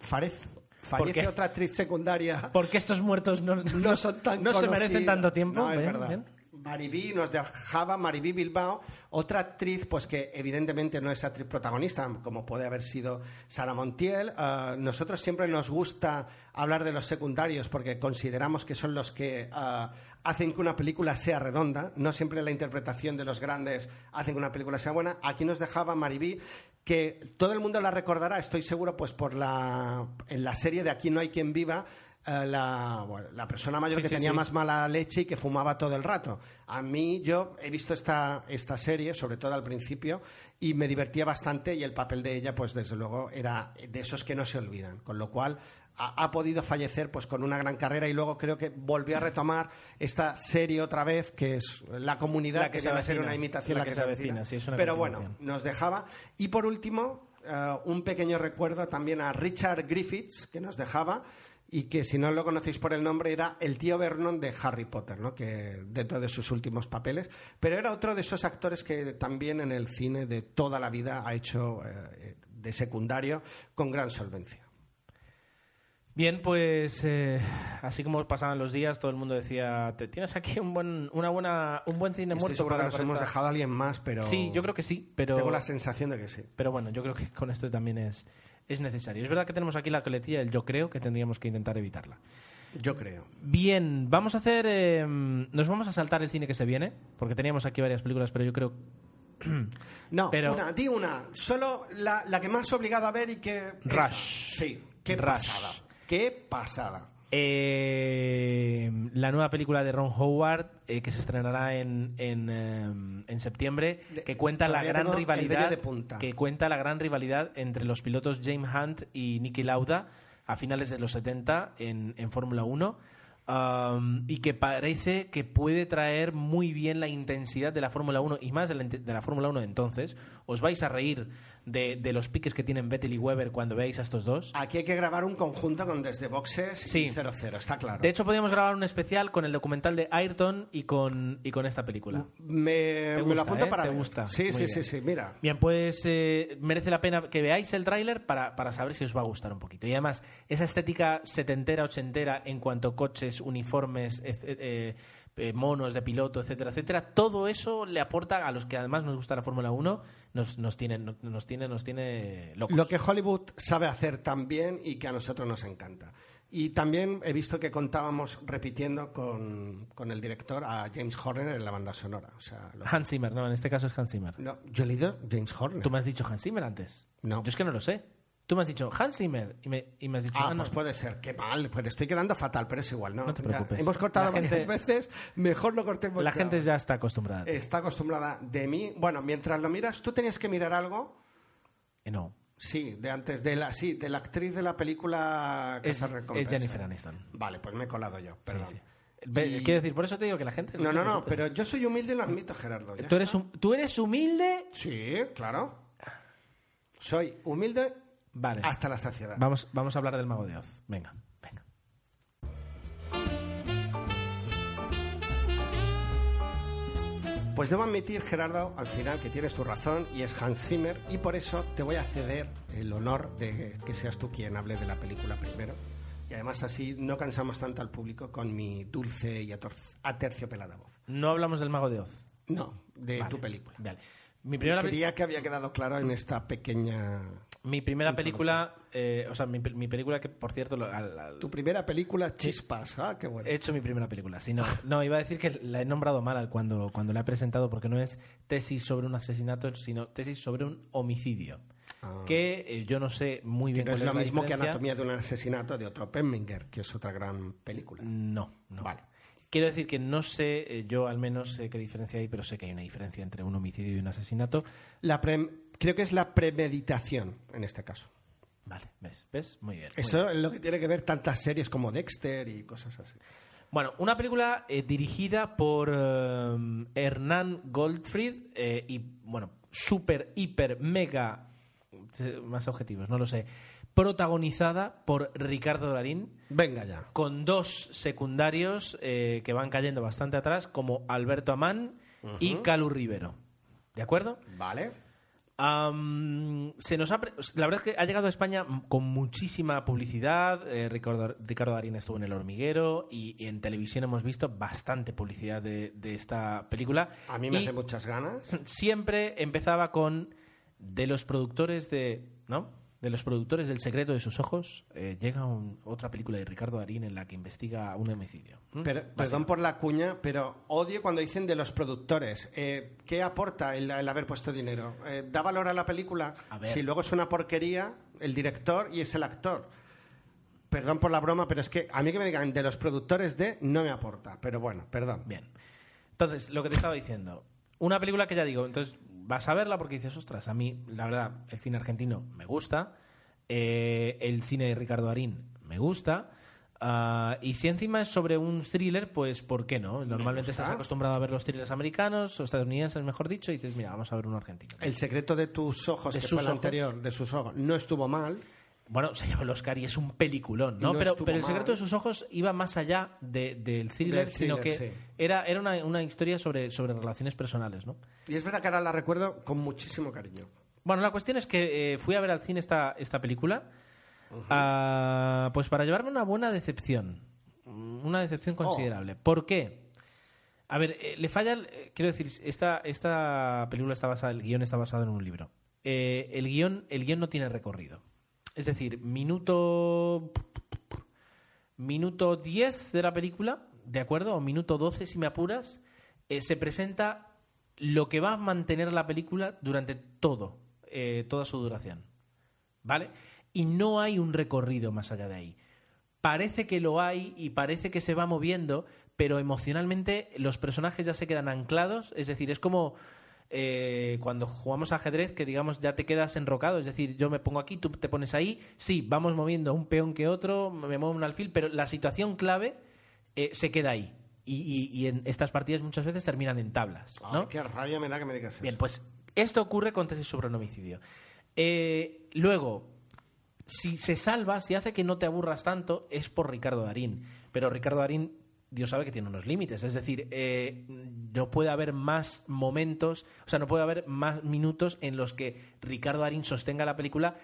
Farez fallece otra actriz secundaria Porque estos muertos no, *laughs* no son tan no se merecen tanto tiempo. No, es Bien, verdad. bien. Maribí nos dejaba Maribí Bilbao, otra actriz pues que evidentemente no es actriz protagonista, como puede haber sido Sara Montiel. Ah, nosotros siempre nos gusta hablar de los secundarios porque consideramos que son los que ah, hacen que una película sea redonda. No siempre la interpretación de los grandes hacen que una película sea buena. Aquí nos dejaba Maribí, que todo el mundo la recordará, estoy seguro, pues por la en la serie de Aquí no hay quien viva. Eh, la, bueno, la persona mayor Sí, que sí, tenía sí. más mala leche y que fumaba todo el rato. A mí, yo he visto esta, esta serie, sobre todo al principio, y me divertía bastante y el papel de ella, pues desde luego, era de esos que no se olvidan. Con lo cual, ha, podido fallecer pues con una gran carrera y luego creo que volvió a retomar esta serie otra vez, que es La Comunidad, La que se viene a ser una imitación La La que se avecina, sí, Pero bueno, nos dejaba. Y por último, eh, un pequeño recuerdo también a Richard Griffiths, que nos dejaba, y que si no lo conocéis por el nombre era el tío Vernon de Harry Potter, ¿no? que dentro de sus últimos papeles, pero era otro de esos actores que también en el cine de toda la vida ha hecho eh, de secundario con gran solvencia. Bien, pues eh, así como pasaban los días, todo el mundo decía, te tienes aquí un buen, una buena, un buen cine Estoy muerto. seguro que para- nos para hemos esta- dejado a alguien más, pero Sí, yo creo que sí, pero, tengo la sensación de que sí. pero bueno, yo creo que con esto también es, es necesario. Es verdad que tenemos aquí la coletilla del yo creo que tendríamos que intentar evitarla. Yo creo. Bien, vamos a hacer. eh, nos vamos a saltar el cine que se viene, porque teníamos aquí varias películas, pero yo creo. *clears throat* No, Pero- una, di una. Solo la, la que más obligado a ver y que... esa. Rush. Sí, qué Rush. pasada. Qué pasada. Eh, la nueva película de Ron Howard, eh, que se estrenará en, en, eh, en septiembre, que cuenta la gran rivalidad. Que cuenta la gran rivalidad entre los pilotos James Hunt y Nicky Lauda a finales de los 70 en, en Fórmula 1. um, y que parece que puede traer muy bien la intensidad de la Fórmula 1 y más de la, de la Fórmula 1 de entonces. Os vais a reír de, de los piques que tienen Vettel y Weber cuando veáis a estos dos. Aquí hay que grabar un conjunto con Desde Boxes Sí. y 00, está claro. De hecho, podríamos grabar un especial con el documental de Ayrton y con, y con esta película. me, me gusta, lo apunto ¿eh? para ¿Te ver. gusta? Sí, Muy sí, bien. sí, sí, mira. Bien, pues eh, merece la pena que veáis el tráiler para, para saber si os va a gustar un poquito. Y además, esa estética setentera, ochentera en cuanto a coches, uniformes, eh, eh, monos de piloto, etcétera, etcétera, todo eso le aporta a los que además nos gusta la Fórmula 1, nos, nos, tiene, nos, tiene, nos tiene locos. Lo que Hollywood sabe hacer tan bien y que a nosotros nos encanta. Y también he visto que contábamos repitiendo con, con el director a James Horner en la banda sonora. O sea, lo- Hans Zimmer, no, en este caso es Hans Zimmer. no, yo he leído James Horner. Tú me has dicho Hans Zimmer antes. No. Yo es que no lo sé. Tú me has dicho Hans Zimmer y me, y me has dicho... Ah, ah, no. pues puede ser. Qué mal. Pues estoy quedando fatal, pero es igual, ¿no? No te Ya preocupes. hemos cortado La varias gente- veces. Mejor no cortemos La ya. gente ya está acostumbrada. Está acostumbrada de mí. Bueno, mientras lo miras, tú tenías que mirar algo. Eh, no, Sí, de antes de la, sí, de la actriz de la película que es, es Jennifer Aniston. Vale, pues me he colado yo, perdón. Sí, sí. Ve- Y- Quiero decir, por eso te digo que la gente... No, no, no, pero yo soy humilde y lo admito, Gerardo. ¿Tú eres, hum- ¿Tú eres humilde? Sí, claro. Soy humilde Vale. hasta la saciedad. Vamos, vamos a hablar del Mago de Oz. Venga, venga. Pues debo admitir, Gerardo, al final que tienes tu razón y es Hans Zimmer y por eso te voy a ceder el honor de que seas tú quien hable de la película primero. Y además así no cansamos tanto al público con mi dulce y aterciopelada voz. No hablamos del Mago de Oz. No, de Vale, tu película. Vale. Mi primera, Quería que había quedado claro en esta pequeña... mi primera película, eh, o sea, mi, mi película que, por cierto, lo- al- al- Tu primera película, Chispas. Ah, qué bueno. he hecho mi primera película. Sí, no, no, iba a decir que la he nombrado mal al- cuando, cuando la he presentado porque no es tesis sobre un asesinato, sino tesis sobre un homicidio. Que eh, yo no sé muy bien Ah. no es cuál lo mismo que diferencia. Anatomía de un asesinato de otro Pemminger, que es otra gran película. No, no. Vale. Quiero decir que no sé, eh, yo al menos sé qué diferencia hay, pero sé que hay una diferencia entre un homicidio y un asesinato. La creo que es la premeditación en este caso. Vale, ¿ves? ¿Ves? Muy bien. muy Eso es lo que tiene que ver tantas series como Dexter y cosas así. Bueno, una película eh, dirigida por eh, Hernán Goldfried eh, y, bueno, super, hiper, mega, eh, más objetivos, no lo sé, protagonizada por Ricardo Darín, Venga ya. con dos secundarios eh, que van cayendo bastante atrás, como Alberto Amán y Calu Rivero. ¿De acuerdo? Vale. Se nos ha la verdad es que ha llegado a España con muchísima publicidad. eh, Ricardo, Ricardo Darín estuvo en El Hormiguero y, y en televisión hemos visto bastante publicidad de, de esta película. A mí me Y hace muchas ganas. Siempre empezaba con de los productores de, ¿no? De los productores del Secreto de sus ojos eh, llega un- otra película de Ricardo Darín en la que investiga un homicidio. ¿Mm? Per- perdón por la cuña, pero odio cuando dicen de los productores. Eh, ¿Qué aporta el, el haber puesto dinero? Eh, ¿Da valor a la película? A ver. Si luego es una porquería, el director y es el actor. Perdón por la broma, pero es que a mí que me digan de los productores de no me aporta. Pero bueno, perdón. Bien. Entonces, lo que te estaba diciendo. Una película que ya digo, entonces vas a verla porque dices, ostras, a mí, la verdad, el cine argentino me gusta, eh, el cine de Ricardo Darín me gusta, ah, y si encima es sobre un thriller, pues ¿por qué no? Normalmente estás acostumbrado a ver los thrillers americanos o estadounidenses, mejor dicho, y dices, mira, vamos a ver uno argentino. El secreto de tus ojos, De que sus fue el ojos. anterior, de sus ojos, no estuvo mal. Bueno, se llevó el Oscar y es un peliculón, ¿no? No pero, pero el mal. secreto de sus ojos iba más allá de- del thriller, Del sino thriller, que sí. era, era una, una historia sobre, sobre relaciones personales, ¿no? Y es verdad que ahora la recuerdo con muchísimo cariño. Bueno, la cuestión es que eh, fui a ver al cine esta, esta película. Ah, pues para llevarme una buena decepción. Una decepción Oh. considerable. ¿Por qué? A ver, eh, le falla. el- eh, quiero decir, esta, esta película está basada, el guion está basado en un libro. Eh, el, guion, el guion no tiene recorrido. Es decir, minuto. Minuto 10 de la película, ¿de acuerdo? O minuto 12, si me apuras, eh, se presenta lo que va a mantener la película durante todo, eh, toda su duración. ¿Vale? Y no hay un recorrido más allá de ahí. Parece que lo hay y parece que se va moviendo, pero emocionalmente los personajes ya se quedan anclados. Es decir, es como eh, cuando jugamos ajedrez que digamos ya te quedas enrocado. Es decir, yo me pongo aquí, tú te pones ahí. Sí, vamos moviendo un peón que otro, me muevo un alfil, pero la situación clave eh, se queda ahí. Y, y- y en estas partidas muchas veces terminan en tablas. ¿no? Ay, qué rabia me da que me digas eso. Bien, pues esto ocurre con tesis sobre un homicidio. Eh, luego, si se salva, si hace que no te aburras tanto, es por Ricardo Darín. Pero Ricardo Darín, Dios sabe que tiene unos límites. Es decir, eh, no puede haber más momentos, o sea, no puede haber más minutos en los que Ricardo Darín sostenga la película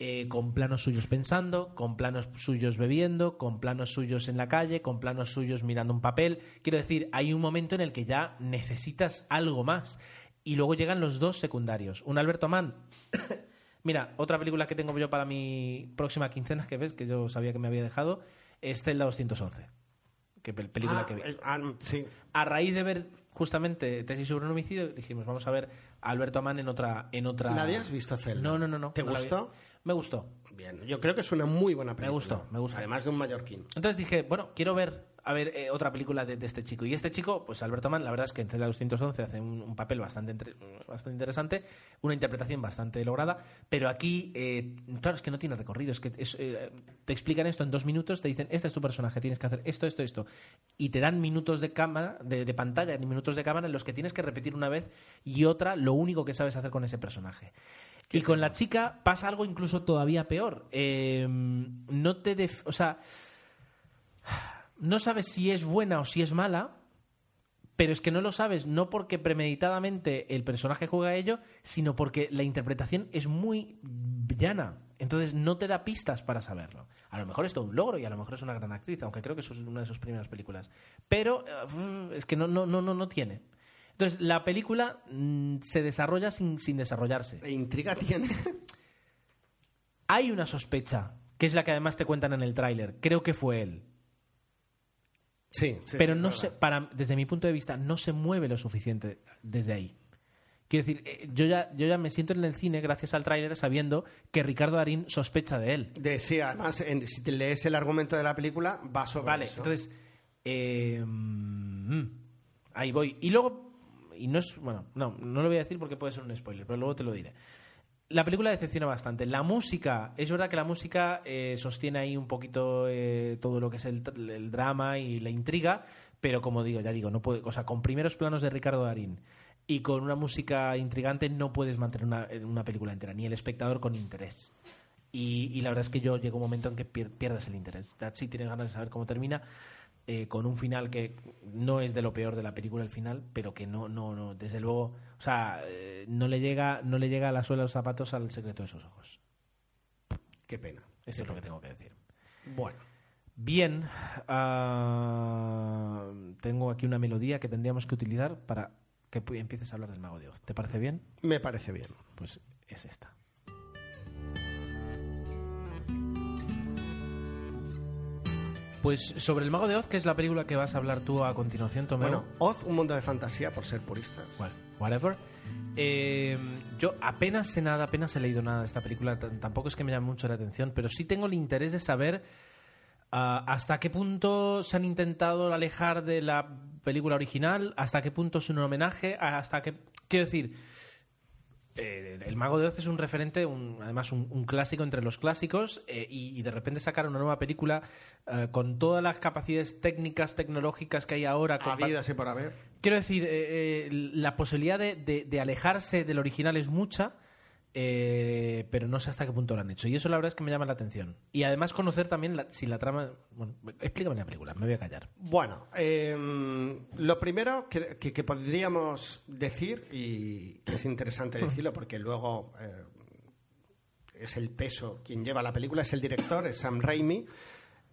eh, con planos suyos pensando, con planos suyos bebiendo, con planos suyos en la calle, con planos suyos mirando un papel. Quiero decir, hay un momento en el que ya necesitas algo más. Y luego llegan los dos secundarios. Un Alberto Mann. *coughs* Mira, otra película que tengo yo para mi próxima quincena, que ves, que yo sabía que me había dejado, es Zelda 211. Que pel- película Ah, que vi. ah, sí. A raíz de ver justamente Tesis sobre un homicidio, dijimos, vamos a ver a Alberto Mann en otra... En otra... ¿La habías visto, Zelda? No, no, no. no ¿Te no gustó? Me gustó. Bien, yo creo que es una muy buena película. gustó, me gustó. Además de un mallorquín. Entonces dije, bueno, quiero ver a ver eh, otra película de, este chico. Y este chico, pues Alberto Mann, la verdad es que en Zelda 211 hace un, papel bastante, bastante interesante, una interpretación bastante lograda, pero aquí, eh, claro, es que no tiene recorrido. Es que eh, te explican esto en dos minutos, te dicen, este es tu personaje, tienes que hacer esto, esto, esto. Y te dan minutos de cámara, de, de pantalla, minutos de cámara en los que tienes que repetir una vez y otra lo único que sabes hacer con ese personaje. Y con la chica pasa algo incluso todavía peor. Eh, no te... def- o sea, no sabes si es buena o si es mala, pero es que no lo sabes no porque premeditadamente el personaje juega a ello, sino porque la interpretación es muy llana. Entonces no te da pistas para saberlo. A lo mejor es todo un logro y a lo mejor es una gran actriz, aunque creo que eso es una de sus primeras películas. Pero eh, es que no, no, no, no, no tiene. Entonces la película mm, se desarrolla sin, sin desarrollarse. ¿E intriga tiene? Hay una sospecha, que es la que además te cuentan en el tráiler. Creo que fue él. Sí, sí, pero sí, no se, para, desde mi punto de vista, no se mueve lo suficiente desde ahí. Quiero decir, eh, yo ya, yo ya me siento en el cine gracias al tráiler sabiendo que Ricardo Darín sospecha de él. De, sí, además, en- si te lees el argumento de la película, va sobre Vale, eso. entonces, eh, mm, ahí voy. Y luego, y no es, bueno, no, no lo voy a decir porque puede ser un spoiler, pero luego te lo diré. La película decepciona bastante. La música, es verdad que la música eh, sostiene ahí un poquito eh, todo lo que es el, el drama y la intriga, pero como digo, ya digo, no puede, o sea, con primeros planos de Ricardo Darín y con una música intrigante no puedes mantener una, una película entera, ni el espectador con interés. Y, y la verdad es que yo llega un momento en que pier- pierdes el interés. Si tienes ganas de saber cómo termina, eh, con un final que no es de lo peor de la película el final, pero que no, no, no, desde luego, o sea, eh, no le llega, no le llega a la suela de los zapatos al secreto de sus ojos. Qué pena. Esto es lo que tengo que decir. Bueno, Bien, ah, tengo aquí una melodía que tendríamos que utilizar para que empieces a hablar del mago de Oz. ¿Te parece bien? me parece bien. Pues es esta. Pues sobre el mago de Oz, que es la película que vas a hablar tú a continuación, Tomeo. Bueno, Oz, un mundo de fantasía, por ser puristas. Well, whatever. Eh, yo apenas sé nada, apenas he leído nada de esta película. Tampoco es que me llame mucho la atención, pero sí tengo el interés de saber ah, hasta qué punto se han intentado alejar de la película original, hasta qué punto es un homenaje, hasta qué. Quiero decir. Eh, el Mago de Oz es un referente, un- además un, un clásico entre los clásicos, eh, y, y de repente sacar una nueva película eh, con todas las capacidades técnicas, tecnológicas que hay ahora. compa- Habidas y por haber. Quiero decir, eh, eh, la posibilidad de, de- de alejarse del original es mucha, eh, pero no sé hasta qué punto lo han hecho. Y eso la verdad es que me llama la atención. Y además conocer también la- si la trama... Bueno, explícame la película, me voy a callar. Bueno, eh, lo primero que, que- que podríamos decir, y que es interesante decirlo porque luego eh, es el peso quien lleva la película, es el director, es Sam Raimi.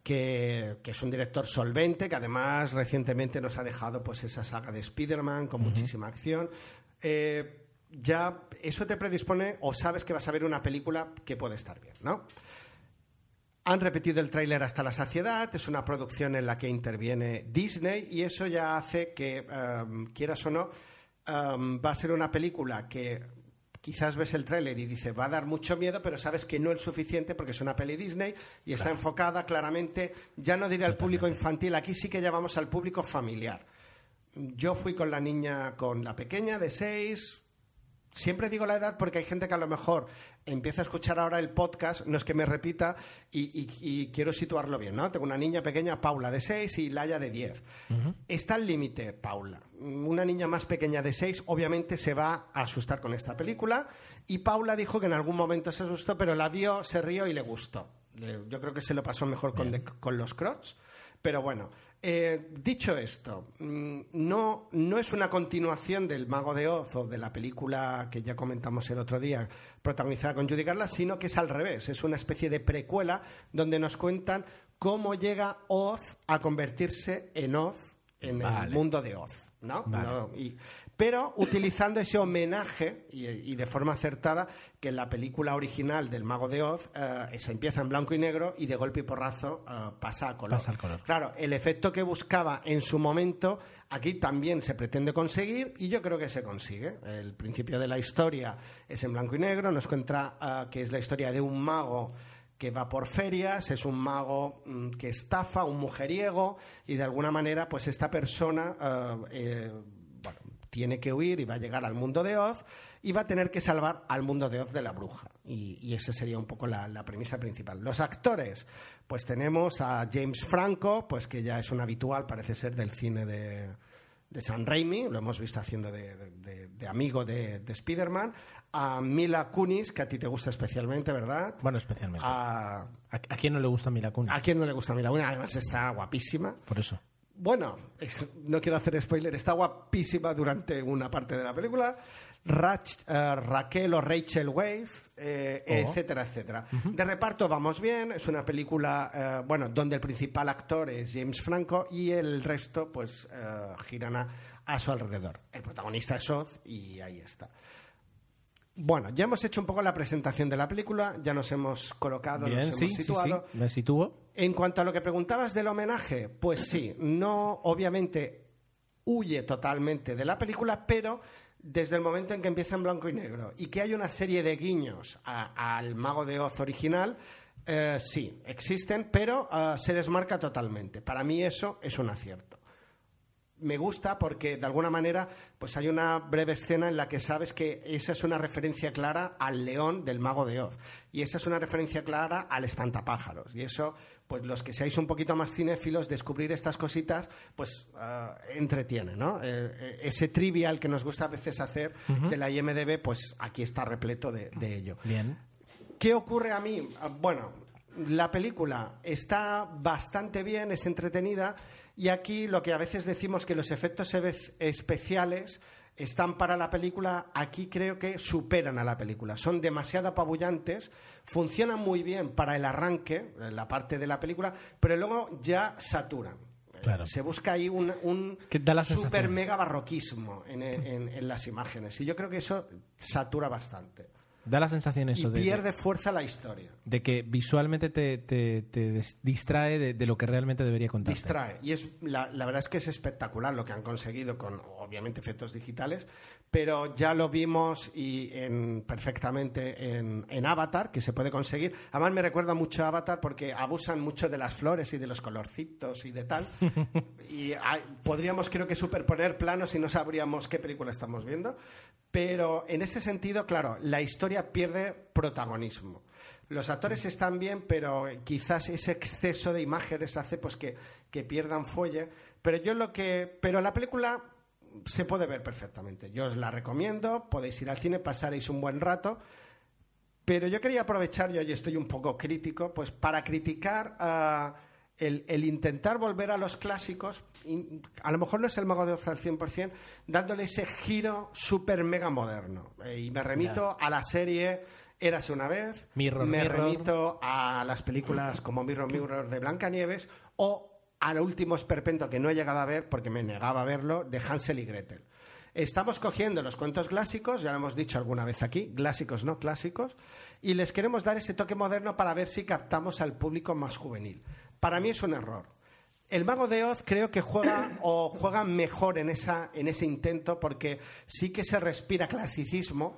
Que, que es un director solvente, que además recientemente nos ha dejado pues esa saga de Spider-Man con muchísima acción. Eh, ya eso te predispone o sabes que vas a ver una película que puede estar bien, ¿no? Han repetido el tráiler hasta la saciedad, es una producción en la que interviene Disney y eso ya hace que, um, quieras o no, um, va a ser una película que quizás ves el tráiler y dice va a dar mucho miedo, pero sabes que no es suficiente porque es una peli Disney y está enfocada claramente, ya no diré al público infantil, aquí sí que llamamos al público familiar. Yo fui con la niña, con la pequeña de seis, siempre digo la edad porque hay gente que a lo mejor empieza a escuchar ahora el podcast, no es que me repita, y, y- y quiero situarlo bien, ¿no? Tengo una niña pequeña, Paula, de 6 y Laia de 10. Está al límite, Paula. Una niña más pequeña de 6 obviamente se va a asustar con esta película y Paula dijo que en algún momento se asustó, pero la vio, se rió y le gustó. Yo creo que se lo pasó mejor con, con los Crocs. Pero bueno, eh, dicho esto, mm, no, no es una continuación del Mago de Oz o de la película que ya comentamos el otro día, protagonizada con Judy Garland, sino que es al revés. Es una especie de precuela donde nos cuentan cómo llega Oz a convertirse en Oz en el mundo de Oz. ¿no? Vale. No, y- pero utilizando ese homenaje y, y de forma acertada que en la película original del Mago de Oz eh, se empieza en blanco y negro y de golpe y porrazo eh, pasa a color. Pasa al color. Claro, el efecto que buscaba en su momento aquí también se pretende conseguir y yo creo que se consigue. El principio de la historia es en blanco y negro, nos cuenta eh, que es la historia de un mago que va por ferias, es un mago mm, que estafa, un mujeriego y de alguna manera pues esta persona eh, tiene que huir y va a llegar al mundo de Oz y va a tener que salvar al mundo de Oz de la bruja. Y, y esa sería un poco la, la premisa principal. Los actores, pues tenemos a James Franco, pues que ya es un habitual, parece ser, del cine de, de San Raimi, lo hemos visto haciendo de, de- de- de amigo de, de Spider-Man, a Mila Kunis, que a ti te gusta especialmente, ¿verdad? Bueno, especialmente. A, ¿A, a quién no le gusta Mila Kunis? ¿A quién no le gusta Mila Kunis? Además está guapísima. Por eso. Bueno, no quiero hacer spoiler, está guapísima durante una parte de la película. Rach- eh, Raquel o Rachel Weisz, eh, Oh. etcétera, etcétera. De reparto vamos bien, es una película, eh, bueno, donde el principal actor es James Franco y el resto, pues, eh, giran a, a su alrededor. El protagonista es Oz y ahí está. Bueno, ya hemos hecho un poco la presentación de la película, ya nos hemos colocado, Bien, nos hemos sí, sí, sí. situado. Me sitúo. En cuanto a lo que preguntabas del homenaje, pues sí, no, obviamente huye totalmente de la película, pero desde el momento en que empieza en blanco y negro y que hay una serie de guiños al Mago de Oz original, eh, sí, existen, pero eh, se desmarca totalmente. Para mí eso es un acierto me gusta porque de alguna manera pues hay una breve escena en la que sabes que esa es una referencia clara al león del mago de Oz y esa es una referencia clara al espantapájaros y eso pues los que seáis un poquito más cinéfilos descubrir estas cositas pues ah, entretiene ¿no? Eh, eh, ese trivial que nos gusta a veces hacer de la IMDB pues aquí está repleto de, de ello Bien. ¿Qué ocurre a mí? Ah, Bueno, la película está bastante bien, es entretenida, y aquí lo que a veces decimos que los efectos e- especiales están para la película, aquí creo que superan a la película. Son demasiado apabullantes, funcionan muy bien para el arranque, la parte de la película, pero luego ya saturan. Claro. Se busca ahí un, un super sensación. mega barroquismo en, en- en las imágenes. Y yo creo que eso satura bastante. Da la sensación eso y de, pierde fuerza la historia. de que visualmente te, te- te distrae de, de lo que realmente debería contar. Distrae. Y es la, la verdad es que es espectacular lo que han conseguido con, obviamente, efectos digitales, pero ya lo vimos y en, perfectamente en, en Avatar, que se puede conseguir. Además, me recuerda mucho a Avatar porque abusan mucho de las flores y de los colorcitos y de tal. *laughs* y hay- podríamos, creo que, superponer planos y no sabríamos qué película estamos viendo. Pero en ese sentido, claro, la historia pierde protagonismo. Los actores están bien, pero quizás ese exceso de imágenes hace pues que, que pierdan fuelle. Pero yo lo que. Pero la película se puede ver perfectamente. Yo os la recomiendo, podéis ir al cine, pasaréis un buen rato. Pero yo quería aprovechar, yo hoy estoy un poco crítico, pues para criticar ah, el, el intentar volver a los clásicos, a lo mejor no es el Mago de Oz al 100%, dándole ese giro súper mega moderno. Eh, y me remito a la serie Érase una vez, Mirror, me Mirror. remito a las películas como Mirror Mirror de Blancanieves o al último esperpento que no he llegado a ver porque me negaba a verlo de Hansel y Gretel. Estamos cogiendo los cuentos clásicos, ya lo hemos dicho alguna vez aquí, clásicos no clásicos, y les queremos dar ese toque moderno para ver si captamos al público más juvenil. Para mí es un error. El Mago de Oz creo que juega *coughs* o juega mejor en, esa, en ese intento porque sí que se respira clasicismo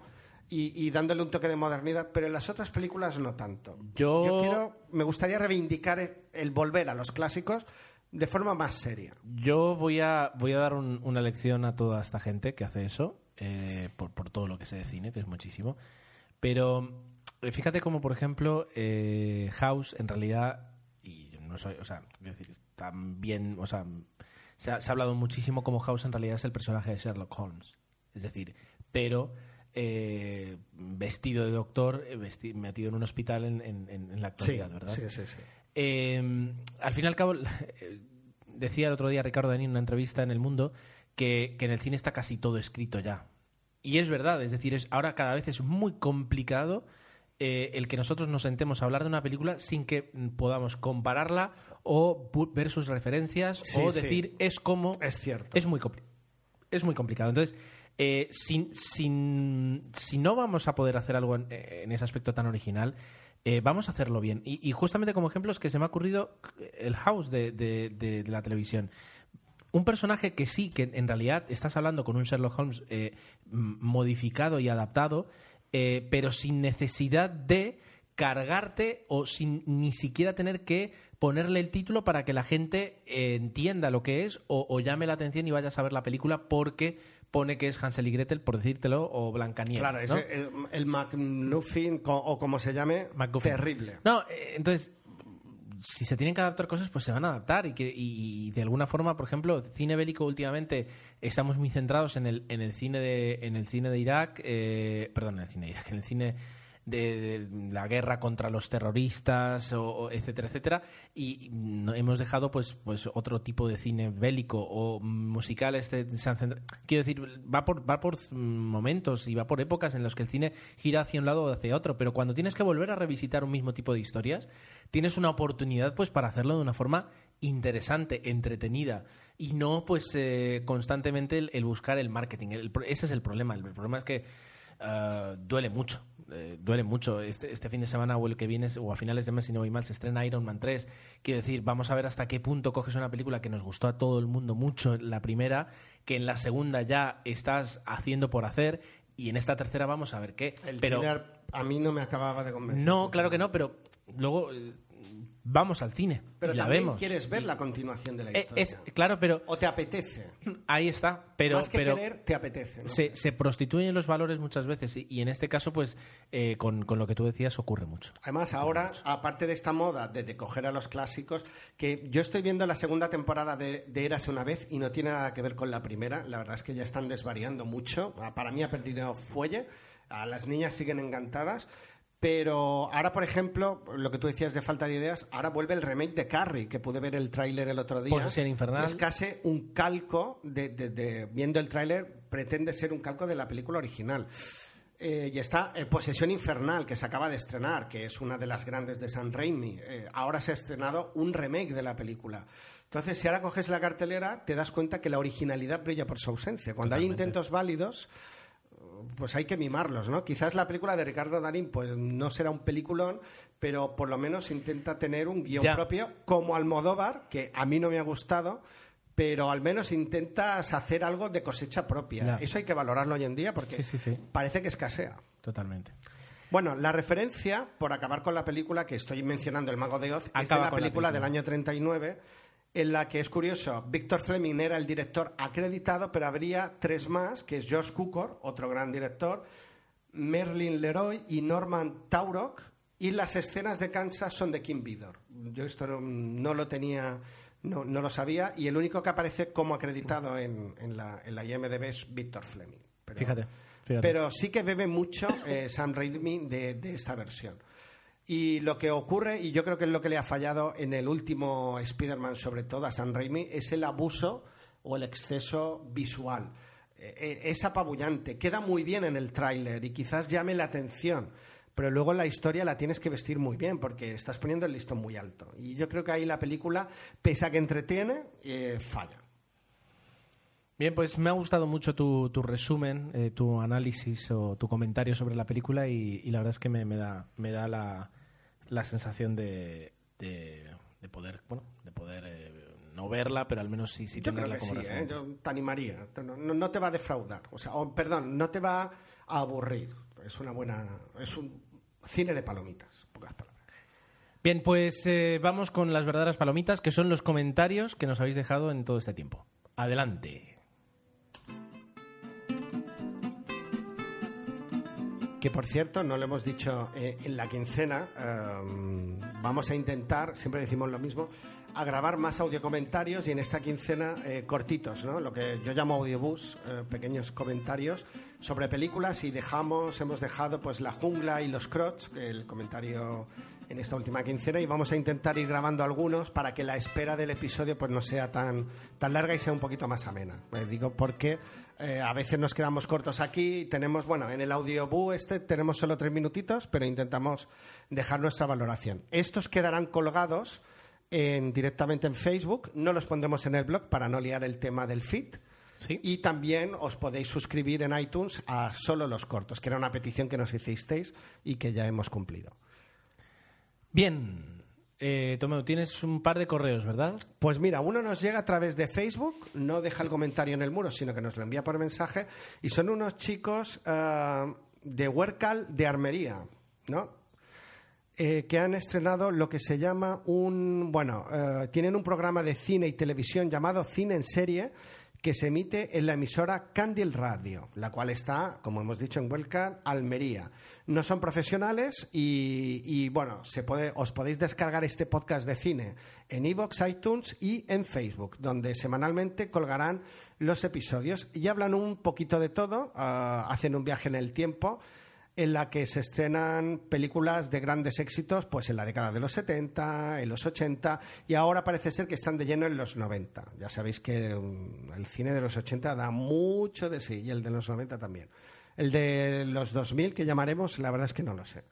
y, y dándole un toque de modernidad, pero en las otras películas no tanto. Yo- quiero, me gustaría reivindicar el, el volver a los clásicos de forma más seria. Yo voy a, voy a dar un- una lección a toda esta gente que hace eso, eh, por, por todo lo que sé de cine, que es muchísimo. Pero eh, fíjate como, por ejemplo, eh, House, en realidad, y no soy, o sea, quiero decir, bien, o sea, se ha, se ha hablado muchísimo como House en realidad es el personaje de Sherlock Holmes. Es decir, pero eh, vestido de doctor, eh, vesti- metido en un hospital en, en- en- en la actualidad, ¿verdad? sí, sí, sí. Eh, al fin y al cabo, *laughs* decía el otro día Ricardo Danín en una entrevista en El Mundo que, que en el cine está casi todo escrito ya. Y es verdad, es decir, es, ahora cada vez es muy complicado eh, el que nosotros nos sentemos a hablar de una película sin que podamos compararla o ver sus referencias Sí, o sí. decir es como... Es cierto. Es muy, es muy complicado. Entonces, eh, sin- si no vamos a poder hacer algo en, en ese aspecto tan original, eh, vamos a hacerlo bien. Y, justamente como ejemplo es que se me ha ocurrido el house de, de- la televisión. Un personaje que sí, que en realidad estás hablando con un Sherlock Holmes eh, modificado y adaptado, eh, pero sin necesidad de cargarte o sin ni siquiera tener que ponerle el título para que la gente entienda lo que es o, o llame la atención y vayas a ver la película porque pone que es Hansel y Gretel, por decírtelo, o Blancanieves. Claro, ¿no? ese- el, el McNuffin, o como se llame, terrible. No, eh, entonces, si se tienen que adaptar cosas, pues se van a adaptar. Y, que, y, y de alguna forma, por ejemplo, cine bélico últimamente estamos muy centrados en el, en el cine de en el cine de Irak, eh, perdón, en el cine de Irak, en el cine de, la guerra contra los terroristas, o, etcétera, etcétera, y hemos dejado pues pues otro tipo de cine bélico o musical. Este, Quiero decir, va por, va por momentos y va por épocas en los que el cine gira hacia un lado o hacia otro, pero cuando tienes que volver a revisitar un mismo tipo de historias, tienes una oportunidad pues para hacerlo de una forma interesante, entretenida y no pues eh, constantemente el, buscar el marketing. El ese es el problema. El, problema es que eh, duele mucho. eh, duele mucho. Este, este fin de semana o el que viene, o a finales de mes, si no voy mal, se estrena Iron Man 3. Quiero decir, vamos a ver hasta qué punto coges una película que nos gustó a todo el mundo mucho en la primera, que en la segunda ya estás haciendo por hacer, y en esta tercera vamos a ver qué. El Pero a mí no me acababa de convencer. no, claro que no, pero luego eh, vamos al cine Pero y la también vemos. quieres ver la continuación de la Eh, historia. es, claro, pero O te apetece. *clears throat* ahí está. Pero, Más que pero querer, te apetece. ¿no? se, se prostituyen los valores muchas veces y, y en este caso, pues, eh, con, con lo que tú decías ocurre mucho. Además, ahora, aparte de esta moda de, de coger a los clásicos, que yo estoy viendo la segunda temporada de, de Érase una vez y no tiene nada que ver con la primera. La verdad es que ya están desvariando mucho. Ah, Para mí ha perdido fuelle. A las niñas siguen encantadas. Pero ahora, por ejemplo, lo que tú decías de falta de ideas, ahora vuelve el remake de Carrie, que pude ver el tráiler el otro día. Posesión infernal. Es casi un calco, de, de- de- viendo el tráiler, pretende ser un calco de la película original. Eh, y está eh, Posesión Infernal, que se acaba de estrenar, que es una de las grandes de San Raimi. Eh, ahora se ha estrenado un remake de la película. Entonces, si ahora coges la cartelera, te das cuenta que la originalidad brilla por su ausencia. Cuando hay intentos válidos, pues hay que mimarlos, ¿no? Quizás la película de Ricardo Darín pues no será un peliculón, pero por lo menos intenta tener un guion Ya. propio, como Almodóvar, que a mí no me ha gustado, pero al menos intentas hacer algo de cosecha propia. Ya. Eso hay que valorarlo hoy en día porque Sí, sí, sí. parece que escasea. Totalmente. Bueno, la referencia, por acabar con la película que estoy mencionando, El Mago de Oz, es de Acaba la con la película película. del año 39, en la que es curioso, Víctor Fleming era el director acreditado, pero habría tres más, que es Josh Cukor, otro gran director, Merlin Leroy y Norman Taurog, y las escenas de Kansas son de Kim Vidor. Yo esto no, no lo tenía, no, no lo sabía, y el único que aparece como acreditado en, en la, en la IMDB es Víctor Fleming. Pero- Fíjate. fíjate. pero sí que bebe mucho eh, Sam Raimi de, de esta versión. Y lo que ocurre, y yo creo que es lo que le ha fallado en el último Spider-Man, sobre todo a Sam Raimi, es el abuso o el exceso visual. Eh, eh, es apabullante, queda muy bien en el tráiler y quizás llame la atención, pero luego la historia la tienes que vestir muy bien porque estás poniendo el listón muy alto. Y yo creo que ahí la película, pese a que entretiene, eh, falla. Bien, pues me ha gustado mucho tu, tu resumen, eh, tu análisis o tu comentario sobre la película y, y la verdad es que me, me da, me da la, la sensación de, de, de poder, bueno, de poder eh, no verla, pero al menos sí, sí Yo creo tenerla que como sí, ¿eh? Yo te animaría. No, te va a defraudar. O sea, o, perdón, no te va a aburrir. Es una buena. Es un cine de palomitas, pocas palabras. Bien, pues eh, vamos con las verdaderas palomitas, que son los comentarios que nos habéis dejado en todo este tiempo. Adelante. Que por cierto, no lo hemos dicho eh, en la quincena, eh, vamos a intentar, siempre decimos lo mismo, a grabar más audiocomentarios y en esta quincena eh, cortitos, ¿no? Lo que yo llamo audiobús, eh, pequeños comentarios sobre películas y dejamos, hemos dejado pues La jungla y Los Crocs, el comentario en esta última quincena y vamos a intentar ir grabando algunos para que la espera del episodio pues no sea tan, tan larga y sea un poquito más amena. Eh, digo porque eh, a veces nos quedamos cortos aquí y tenemos, bueno, en el audioboo este tenemos solo tres minutitos, pero intentamos dejar nuestra valoración. Estos quedarán colgados en- directamente en Facebook, no los pondremos en el blog para no liar el tema del feed. Sí. Y también os podéis suscribir en iTunes a solo los cortos, que era una petición que nos hicisteis y que ya hemos cumplido. Bien, eh, tienes un par de correos, ¿verdad? Pues mira, uno nos llega a través de Facebook, no deja el comentario en el muro, sino que nos lo envía por mensaje, y son unos chicos ah, de Huercal de Armería, ¿no? Eh, que han estrenado lo que se llama un. Bueno, eh, tienen un programa de cine y televisión llamado Cine en Serie que se emite en la emisora Candil Radio, la cual está, como hemos dicho, en Huelca, Almería. No son profesionales y, bueno, se puede, os podéis descargar este podcast de cine en iVoox, iTunes y en Facebook, donde semanalmente colgarán los episodios y hablan un poquito de todo, ah, hacen un viaje en el tiempo en la que se estrenan películas de grandes éxitos pues en la década de los 70, en los 80 y ahora parece ser que están de lleno en los 90. Ya sabéis que mm, el cine de los 80 da mucho de sí y el de los 90 también. El de los 2000 que llamaremos, la verdad es que no lo sé.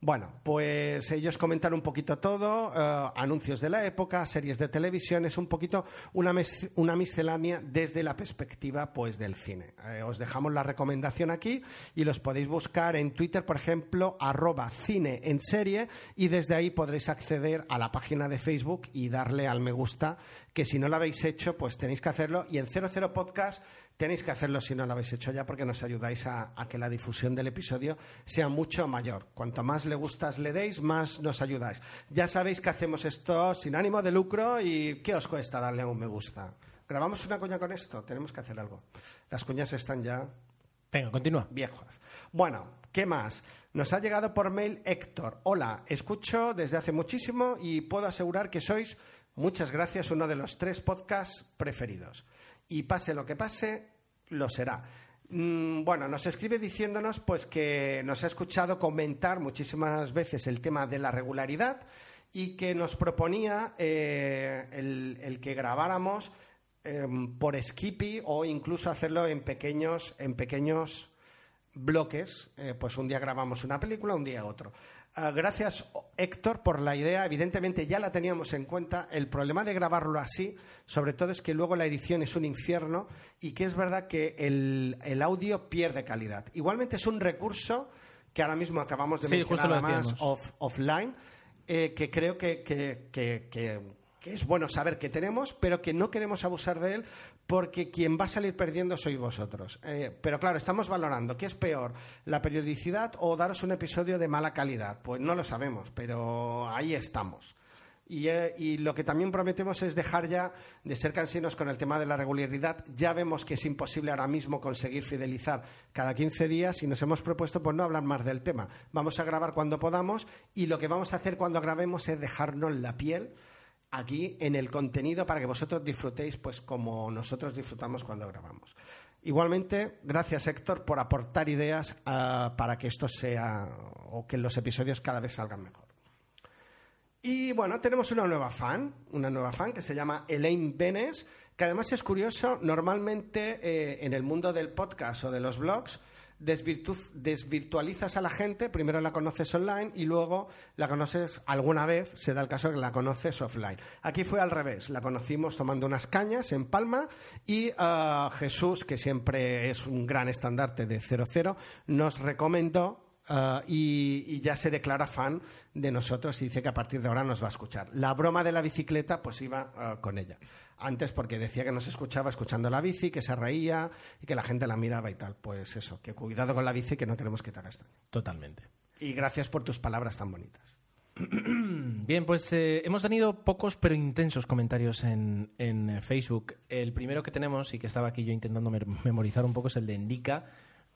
Bueno, pues ellos comentan un poquito todo, eh, anuncios de la época, series de televisión, es un poquito una, una miscelánea desde la perspectiva pues del cine. Eh, os dejamos la recomendación aquí y los podéis buscar en Twitter, por ejemplo, arroba cine en serie y desde ahí podréis acceder a la página de Facebook y darle al me gusta, que si no lo habéis hecho, pues tenéis que hacerlo y en 00 Podcast tenéis que hacerlo si no lo habéis hecho ya porque nos ayudáis a, a que la difusión del episodio sea mucho mayor. Cuanto más le gustas le deis, más nos ayudáis. Ya sabéis que hacemos esto sin ánimo de lucro y ¿qué os cuesta darle un me gusta? ¿Grabamos una coña con esto? Tenemos que hacer algo. Las cuñas están ya Venga, continúa. viejos. Bueno, ¿qué más? Nos ha llegado por mail Héctor. Hola, escucho desde hace muchísimo y puedo asegurar que sois, muchas gracias, uno de los tres podcasts preferidos. Y pase lo que pase, lo será. Mm, Bueno, nos escribe diciéndonos pues que nos ha escuchado comentar muchísimas veces el tema de la regularidad y que nos proponía eh, el, que grabáramos em, por Skippy o incluso hacerlo en pequeños, en pequeños bloques. Eh, pues un día grabamos una película, un día otro. Ah, gracias, Héctor, por la idea. Evidentemente ya la teníamos en cuenta. El problema de grabarlo así, sobre todo, es que luego la edición es un infierno y que es verdad que el, el audio pierde calidad. Igualmente es un recurso que ahora mismo acabamos de Sí, mencionar justo lo además decíamos. off- offline, eh, que creo que, que- que- que- que es bueno saber que tenemos, pero que no queremos abusar de él porque quien va a salir perdiendo sois vosotros. Eh, pero claro, estamos valorando qué es peor, la periodicidad o daros un episodio de mala calidad. Pues no lo sabemos, pero ahí estamos. Y, eh, y lo que también prometemos es dejar ya de ser cansinos con el tema de la regularidad. Ya vemos que es imposible ahora mismo conseguir fidelizar cada 15 días y nos hemos propuesto pues no hablar más del tema. Vamos a grabar cuando podamos y lo que vamos a hacer cuando grabemos es dejarnos la piel aquí en el contenido para que vosotros disfrutéis pues como nosotros disfrutamos cuando grabamos. Igualmente, gracias Héctor por aportar ideas ah, para que esto sea o que los episodios cada vez salgan mejor. Y bueno, tenemos una nueva fan, una nueva fan que se llama Elaine Benes, que además es curioso, normalmente eh, en el mundo del podcast o de los blogs desvirtualizas a la gente, primero la conoces online y luego la conoces alguna vez, se da el caso que la conoces offline. Aquí fue al revés, la conocimos tomando unas cañas en Palma y ah, Jesús, que siempre es un gran estandarte de 00, nos recomendó ah, y, y ya se declara fan de nosotros y dice que a partir de ahora nos va a escuchar. La broma de la bicicleta pues iba ah, con ella. Antes porque decía que nos escuchaba escuchando la bici, que se reía y que la gente la miraba y tal. Pues eso, que cuidado con la bici que no queremos que te hagas daño. Totalmente. Y gracias por tus palabras tan bonitas. *clears throat* Bien, pues eh, hemos tenido pocos pero intensos comentarios en, en, eh, Facebook. El primero que tenemos y que estaba aquí yo intentando memorizar un poco es el de Indica.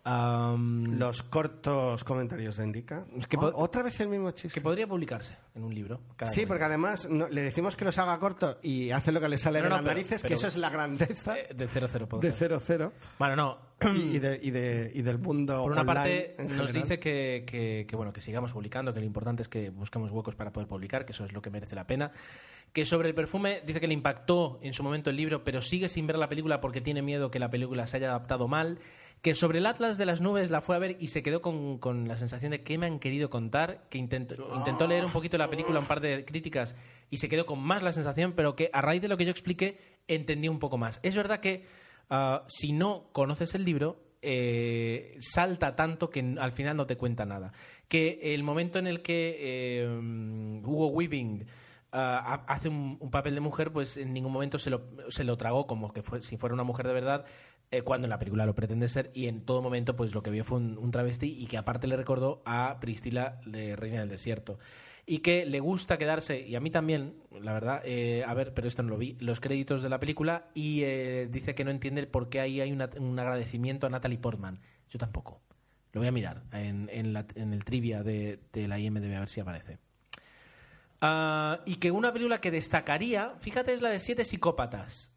Los cortos comentarios de Indica. Que Oh, otra vez el mismo chiste. que podría publicarse en un libro. Sí, porque además no- le decimos que los haga corto y hace lo que le sale No, de no, las pero- narices, pero- que eso es la grandeza Eh, de 00 de Podcast. 00 Bueno, no. y, y de- y de- y del mundo Por una online parte, nos dice que, que- que, bueno, que sigamos publicando, que lo importante es que busquemos huecos para poder publicar, que eso es lo que merece la pena. Que sobre el perfume dice que le impactó en su momento el libro, pero sigue sin ver la película porque tiene miedo que la película se haya adaptado mal. Que sobre el Atlas de las Nubes la fue a ver y se quedó con, con la sensación de que me han querido contar. Que intentó, intentó leer un poquito la película, un par de críticas, y se quedó con más la sensación, pero que a raíz de lo que yo expliqué, entendió un poco más. Es verdad que ah, si no conoces el libro, eh, salta tanto que al final no te cuenta nada. Que el momento en el que eh, Hugo Weaving ah, ha- hace un, un papel de mujer, pues en ningún momento se lo, se lo tragó como que fue, si fuera una mujer de verdad, eh, cuando en la película lo pretende ser, y en todo momento pues lo que vio fue un, travesti y que aparte le recordó a Priscila, de Reina del Desierto. Y que le gusta quedarse, y a my también, la verdad, eh, a ver, pero esto no lo vi, los créditos de la película y eh, dice que no entiende por qué ahí hay un agradecimiento a Natalie Portman. Yo tampoco. Lo voy a mirar en, el trivia de, de la IMDb a ver si aparece. Ah, y que una película que destacaría, fíjate, es la de Siete Psicópatas.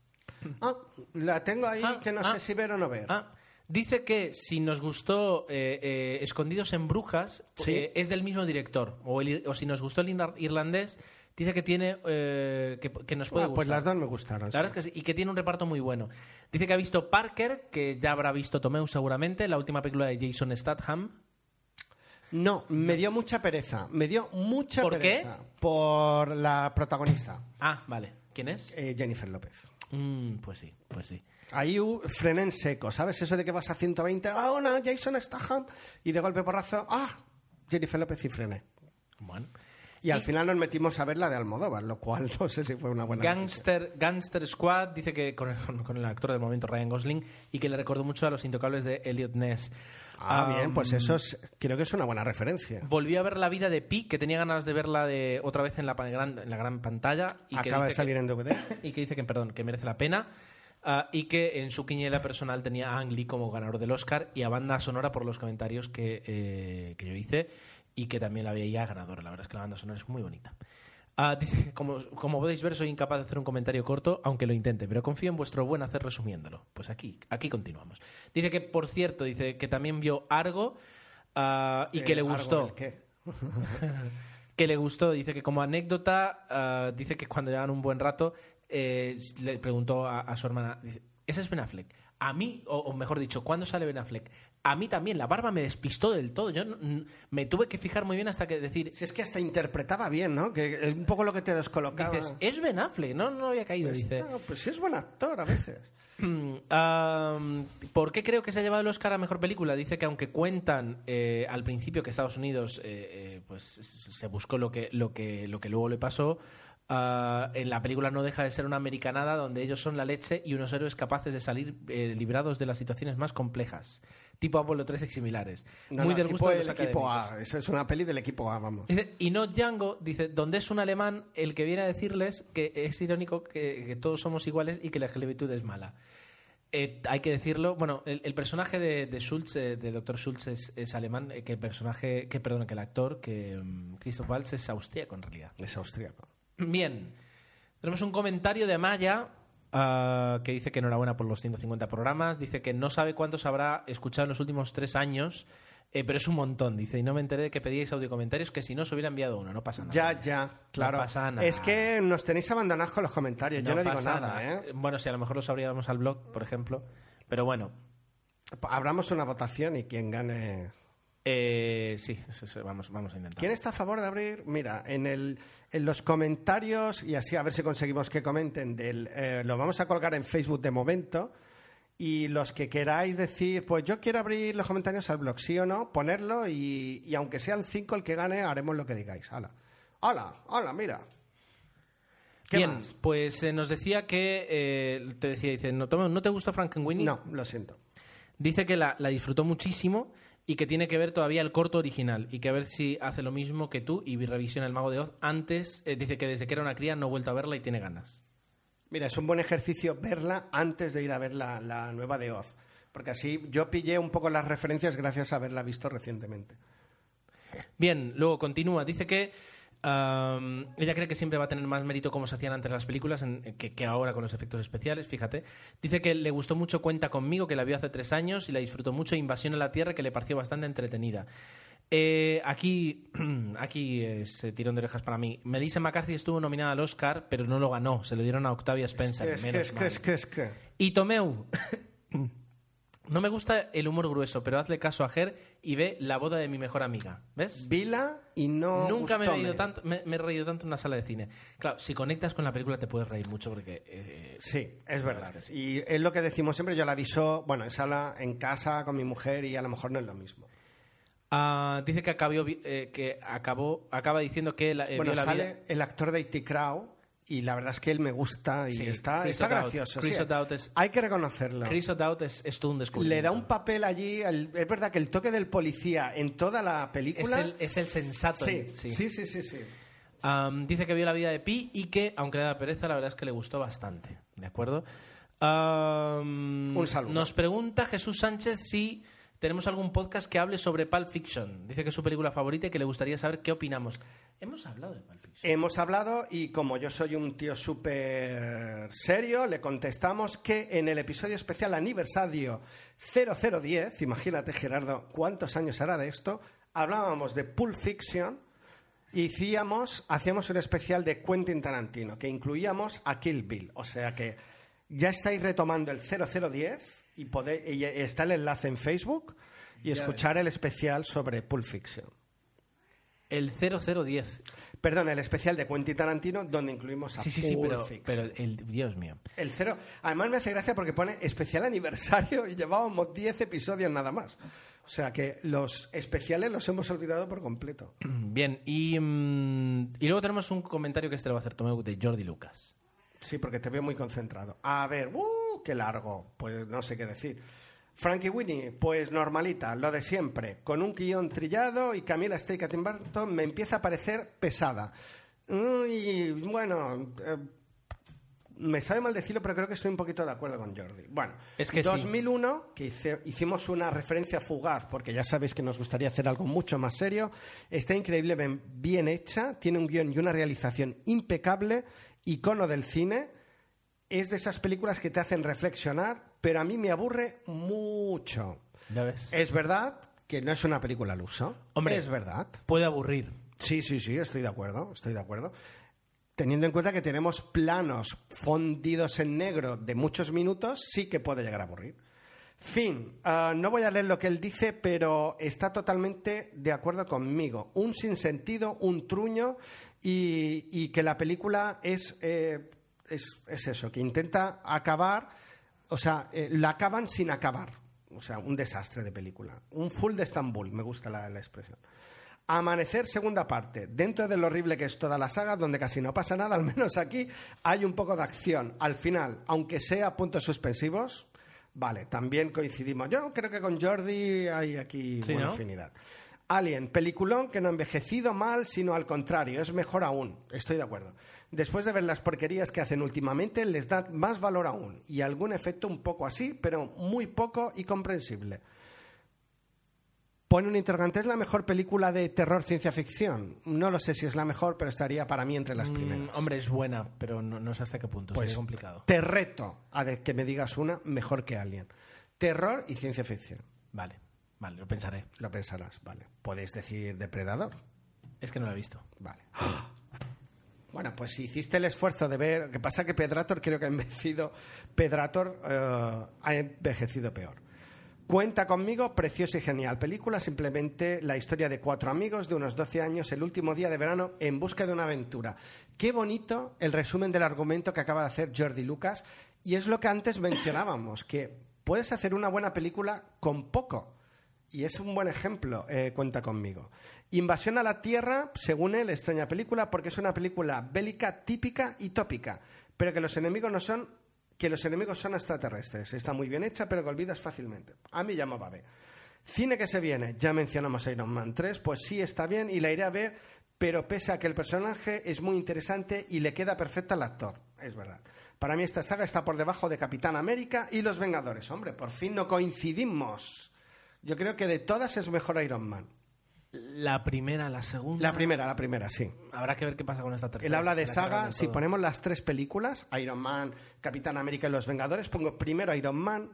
Ah, la tengo ahí Ah, que no ah. sé si ver o no ver. Ah, dice que si nos gustó eh, eh, Escondidos en Brujas, Sí. eh, es del mismo director. O, el- o si nos gustó el ir- irlandés, dice que tiene eh, que, que nos puede Ah, pues gustar. las dos me gustaron. La sí. es que sí, y que tiene un reparto muy bueno. Dice que ha visto Parker, que ya habrá visto Tomeu seguramente, la última película de Jason Statham. No, me dio mucha pereza. Me dio mucha ¿Por qué? pereza. Por la protagonista, Ah, vale. ¿Quién es? Jennifer López. Mm, pues sí, pues sí. Ahí frené en seco, ¿sabes? Eso de que vas a 120, ah, no, Jason Statham, y de golpe porrazo, ah, Jennifer López y frené. Bueno. Y al final nos metimos a ver la de Almodóvar, lo cual *laughs* no sé si fue una buena. Gangster, Gangster Squad dice que con el, *laughs* con el actor del momento Ryan Gosling y que le recordó mucho a los intocables de Elliot Ness. Ah, Um, bien, pues eso es, creo que es una buena referencia. Volví a ver la vida de Pi, que tenía ganas de verla de otra vez en la, gran, en la gran pantalla. Y que Acaba de dice salir que- en DVD. y que dice que, perdón, que merece la pena. ah, y que en su quiniela personal tenía a Ang Lee como ganador del Oscar y a banda sonora por los comentarios que, eh, que yo hice y que también la veía ganadora. La verdad es que la banda sonora es muy bonita. Ah, *laughs* dice, como, como podéis ver, soy incapaz de hacer un comentario corto, aunque lo intente, pero confío en vuestro buen hacer resumiéndolo. Pues aquí, aquí continuamos. Dice que, por cierto, dice que también vio Argo ah, y que Eh, le gustó qué. *laughs* *laughs* que le gustó. Dice que como anécdota, ah, dice que cuando llevan un buen rato, eh, le preguntó a, a su hermana, dice, ¿ese es Ben Affleck? A mí, o, o mejor dicho, ¿cuándo sale Ben Affleck? A mí también, la barba me despistó del todo. Yo me tuve que fijar muy bien hasta que decir, Si es que hasta interpretaba bien, ¿no? Que es un poco lo que te descolocaba. dices, es Ben Affleck, no, no había caído. Pues, dice, pues sí es buen actor a veces. *clears throat* ¿Por qué creo que se ha llevado el Oscar a Mejor Película? Dice que aunque cuentan eh, al principio que Estados Unidos eh, eh, pues se buscó lo que, lo que, lo que luego le pasó, ah, en la película no deja de ser una americanada donde ellos son la leche y unos héroes capaces de salir eh, librados de las situaciones más complejas, tipo Apolo 13 y similares. No, Muy no, del gusto de los el equipo. A. Eso es una peli del equipo A, vamos. Dice, y no Django, dice, donde es un alemán el que viene a decirles que es irónico que, que todos somos iguales y que la esclavitud es mala. Eh, hay que decirlo, bueno, el, el personaje de, de Schultz, eh, de Dr. Schultz es, es alemán, eh, que el personaje, que perdón, que el actor, que mm, Christoph Waltz es austríaco en realidad. Es austríaco. Bien, tenemos un comentario de Amaya ah, que dice que enhorabuena por los 150 programas, dice que no sabe cuántos habrá escuchado en los últimos tres años, eh, pero es un montón, dice, y no me enteré de que pedíais audio comentarios, que si no se hubiera enviado uno, no pasa nada. Ya, ya, claro. pasa nada. Es que nos tenéis abandonados con los comentarios. Yo no digo pasa nada, ¿eh? Bueno, si a lo mejor los abríamos al blog, por ejemplo, pero bueno. Abramos una votación y quien gane. Eh, sí, eso- eso, vamos, vamos a intentar. ¿Quién está a favor de abrir? Mira, en, el, en los comentarios, y así a ver si conseguimos que comenten, del, eh, lo vamos a colgar en Facebook de momento. Y los que queráis decir, pues yo quiero abrir los comentarios al blog, sí o no, ponerlo y, y aunque sean cinco el que gane, haremos lo que digáis. ¡Hala! ¡Hala! ¡Hala! Mira. ¿Qué Bien, más? pues eh, nos decía que, eh, te decía, dice, ¿no, ¿no te gustó Frankenweenie? No, lo siento. Dice que la, la disfrutó muchísimo y que tiene que ver todavía el corto original y que a ver si hace lo mismo que tú y revisiona El Mago de Oz antes. eh, dice que desde que era una cría no ha vuelto a verla y tiene ganas. Mira, es un buen ejercicio verla antes de ir a ver la, la nueva de Oz. Porque así yo pillé un poco las referencias gracias a haberla visto recientemente. Bien, luego continúa. Dice que ella cree que siempre va a tener más mérito como se hacían antes las películas en- que, que ahora con los efectos especiales, fíjate. Dice que le gustó mucho Cuenta conmigo, que la vio hace tres años y la disfrutó mucho. Invasión a la Tierra, que le pareció bastante entretenida. Eh, aquí, *clears throat* aquí es eh, tirón de orejas para mí. Melissa McCarthy estuvo nominada al Oscar, pero no lo ganó. Se lo dieron a Octavia Spencer. Es que, es que, es que, es que. Y Tomeu. No me gusta el humor grueso, pero hazle caso a Ger y ve la boda de mi mejor amiga. ¿Ves? Vila y no. Nunca me he, reído tanto, me, me he reído tanto en una sala de cine. Claro, si conectas con la película te puedes reír mucho porque... eh, Sí, es verdad. que. Y es lo que decimos siempre. Yo la aviso, bueno, en sala, en casa con mi mujer y a lo mejor no es lo mismo. ah, dice que, acabó, eh, que acabó, acaba diciendo que la, eh, bueno, vio la sale vida... el actor de IT Crow y la verdad es que él me gusta y Sí, está, está gracioso. Sí. Es- Hay que reconocerlo. Chris O'Dowd es, es todo un descubrimiento. Le da un papel allí. el- es verdad que el toque del policía en toda la Es película. el, es el sensato. sí, sí. sí, sí, sí, dice que vio la vida de Pi y que, aunque le da pereza, la verdad es que le gustó bastante. ¿De acuerdo? Un saludo. Nos pregunta Jesús Sánchez si tenemos algún podcast que hable sobre Pulp Fiction. Dice que es su película favorita y que le gustaría saber qué opinamos. Hemos hablado de Pulp Fiction. Hemos hablado y como yo soy un tío súper serio, le contestamos que en el episodio especial aniversario 0010, imagínate Gerardo cuántos años hará de esto, hablábamos de Pulp Fiction hacíamos, hacíamos un especial de Quentin Tarantino que incluíamos a Kill Bill. O sea que ya estáis retomando el 0010 y, está el enlace en Facebook y escuchar el especial sobre Pulp Fiction. El 0010. Perdón, el especial de Quentin Tarantino donde incluimos a Sí, sí, sí, Pulp pero, Fiction. pero el, Dios mío. El cero. Además me hace gracia porque pone especial aniversario y llevábamos 10 episodios nada más. O sea que los especiales los hemos olvidado por completo. *clears throat* Bien, y, mm, y luego tenemos un comentario que este lo va a hacer Tomeu de Jordi Lucas. Sí, porque te veo muy concentrado. A ver, ¡uh! ¡Qué largo! Pues no sé qué decir. Frankie Winnie, pues normalita, lo de siempre. Con un guion trillado y Camila Steak Tim Burton me empieza a parecer pesada. Y bueno, eh, me sabe mal decirlo, pero creo que estoy un poquito de acuerdo con Jordi. Bueno, Es que sí. 2001, que hice- hicimos una referencia fugaz, porque ya sabéis que nos gustaría hacer algo mucho más serio, está increíblemente bien hecha, tiene un guion y una realización impecable, icono del cine, es de esas películas que te hacen reflexionar, pero a mí me aburre mucho. ¿Ya ves? Es verdad que no es una película al uso. Hombre. Es verdad. Puede aburrir. Sí, sí, sí, estoy de acuerdo, estoy de acuerdo. Teniendo en cuenta que tenemos planos fundidos en negro de muchos minutos, sí que puede llegar a aburrir. Fin, ah, no voy a leer lo que él dice, pero está totalmente de acuerdo conmigo. Un sinsentido, un truño y, y que la película es, eh, es, es eso, que intenta acabar, o sea, eh, la acaban sin acabar. O sea, un desastre de película. Un full de Estambul, me gusta la, la expresión. Amanecer, segunda parte. Dentro de lo horrible que es toda la saga, donde casi no pasa nada, *laughs* al menos aquí hay un poco de acción. Al final, aunque sea puntos suspensivos, vale, también coincidimos. Yo creo que con Jordi hay aquí Sí, buena ¿no? afinidad. Alien, peliculón que no ha envejecido mal, sino al contrario, es mejor aún. Estoy de acuerdo. Después de ver las porquerías que hacen últimamente, les da más valor aún. Y algún efecto un poco así, pero muy poco y comprensible. Pone un interrogante, ¿es la mejor película de terror ciencia ficción? No lo sé si es la mejor, pero estaría para mí entre las primeras. Mm, hombre, es buena, pero no, no sé hasta qué punto. Pues Sería complicado. Te reto a que me digas una mejor que Alien. Terror y ciencia ficción. Vale, vale, lo pensaré. Lo pensarás, vale. Podéis decir Depredador. Es que no la he visto. Vale. Bueno, pues si hiciste el esfuerzo de ver. Que pasa que Pedrator creo que ha envejecido. Pedrator eh, ha envejecido peor. Cuenta conmigo, preciosa y genial. Película, simplemente la historia de cuatro amigos de unos 12 años, el último día de verano, en busca de una aventura. Qué bonito el resumen del argumento que acaba de hacer Jordi Lucas. Y es lo que antes mencionábamos, que puedes hacer una buena película con poco. Y es un buen ejemplo, eh, cuenta conmigo. Invasión a la Tierra, según él, extraña película porque es una película bélica típica y tópica, pero que los enemigos no son que los enemigos son extraterrestres. Está muy bien hecha, pero que olvidas fácilmente. A mí ya me va a ver. Cine que se viene, ya mencionamos Iron Man 3, pues sí está bien y la iré a ver, pero pese a que el personaje es muy interesante y le queda perfecto al actor, es verdad. Para mí esta saga está por debajo de Capitán América y Los Vengadores. Hombre, por fin no coincidimos. Yo creo que de todas es mejor Iron Man. La primera, la segunda. La primera, la primera, sí. Habrá que ver qué pasa con esta tercera. Él habla de saga, si todo. ponemos las tres películas, Iron Man, Capitán América y Los Vengadores, pongo primero Iron Man,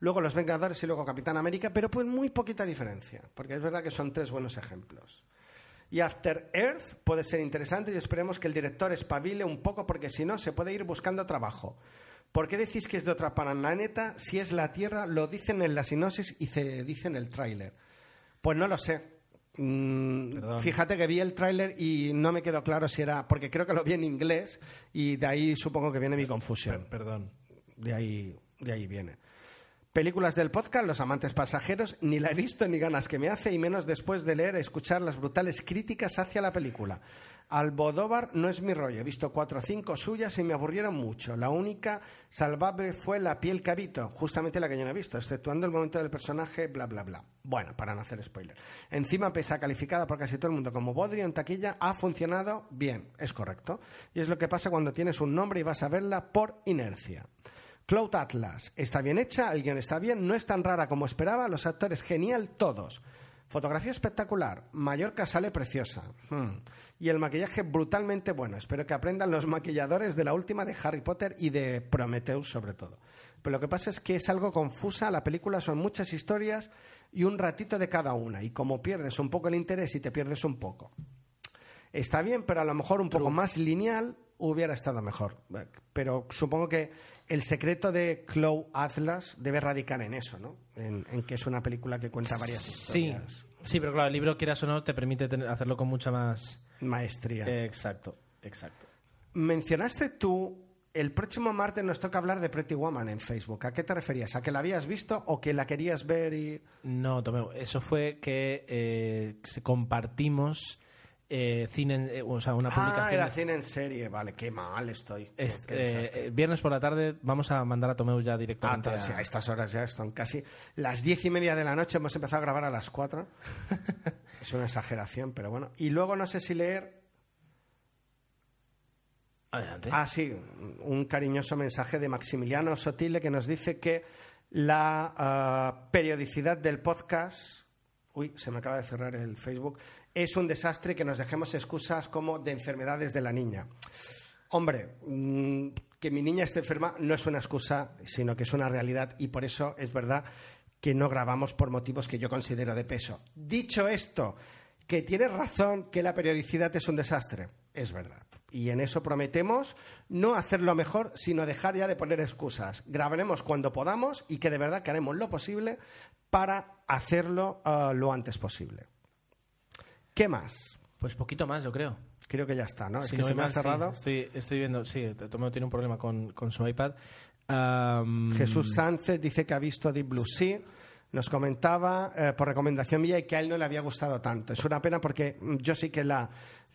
luego Los Vengadores y luego Capitán América, pero pues muy poquita diferencia, porque es verdad que son tres buenos ejemplos. Y After Earth puede ser interesante y esperemos que el director espabile un poco porque si no se puede ir buscando trabajo. ¿Por qué decís que es de otra planeta si es la Tierra? Lo dicen en la sinopsis y se dice en el tráiler. Pues no lo sé. Mm, fíjate que vi el tráiler y no me quedó claro si era porque creo que lo vi en inglés y de ahí supongo que viene mi confusión. Per- Perdón. De ahí, de ahí viene. Películas del podcast, Los amantes pasajeros, ni la he visto ni ganas que me hace, y menos después de leer e escuchar las brutales críticas hacia la película. Albodóvar no es mi rollo, he visto cuatro o cinco suyas y me aburrieron mucho. La única salvable fue La piel que habito, justamente la que yo no he visto, exceptuando el momento del personaje, bla, bla, bla. Bueno, para no hacer spoiler. Encima, pese a calificada por casi todo el mundo como Bodrio en taquilla, ha funcionado bien, es correcto. Y es lo que pasa cuando tienes un nombre y vas a verla por inercia. Cloud Atlas está bien hecha, el guion está bien, no es tan rara como esperaba, los actores genial todos. Fotografía espectacular, Mallorca sale preciosa. Hmm. Y el maquillaje brutalmente bueno. Espero que aprendan los maquilladores de la última de Harry Potter y de Prometheus sobre todo. Pero lo que pasa es que es algo confusa, la película son muchas historias y un ratito de cada una. Y como pierdes un poco el interés y te pierdes un poco. Está bien, pero a lo mejor un poco más lineal hubiera estado mejor. Pero supongo que el secreto de Cloud Atlas debe radicar en eso, ¿no? En, en que es una película que cuenta varias Sí, historias. sí, pero claro, el libro, quieras o no, te permite tener- hacerlo con mucha más. Maestría. Eh, exacto, exacto. Mencionaste tú, el próximo martes nos toca hablar de Pretty Woman en Facebook. ¿A qué te referías? ¿A que la habías visto o que la querías ver y...? No, Tomeu, eso fue que eh, compartimos eh, cine, eh, o sea, una Ah, publicación. era cine en serie. Vale, qué mal estoy. Qué- Est- qué eh, viernes por la tarde vamos a mandar a Tomeu ya Ah, directamente. pero sí, a- a estas horas ya están casi las diez y media de la noche. Hemos empezado a grabar a las cuatro. *laughs* es una exageración, pero bueno. Y luego no sé si leer. Adelante. Ah, sí, un cariñoso mensaje de Maximiliano Sotile que nos dice que la ah, periodicidad del podcast. Uy, se me acaba de cerrar el Facebook. Es un desastre que nos dejemos excusas como de enfermedades de la niña. Hombre, mm, que mi niña esté enferma no es una excusa, sino que es una realidad y por eso es verdad que no grabamos por motivos que yo considero de peso. Dicho esto, que tienes razón que la periodicidad es un desastre, es verdad. Y en eso prometemos no hacerlo mejor, sino dejar ya de poner excusas. Grabaremos cuando podamos y que de verdad que haremos lo posible para hacerlo ah, lo antes posible. ¿Qué más? Pues poquito más, yo creo. Creo que ya está, ¿no? Es Si que no se me ha mal, sí. cerrado. Estoy, estoy viendo, sí, Tomeo tiene un problema con, con su iPad. Jesús Sánchez dice que ha visto Deep Blue Sea. Nos comentaba eh, por recomendación mía y que a él no le había gustado tanto. Es una pena porque mm, yo sí que la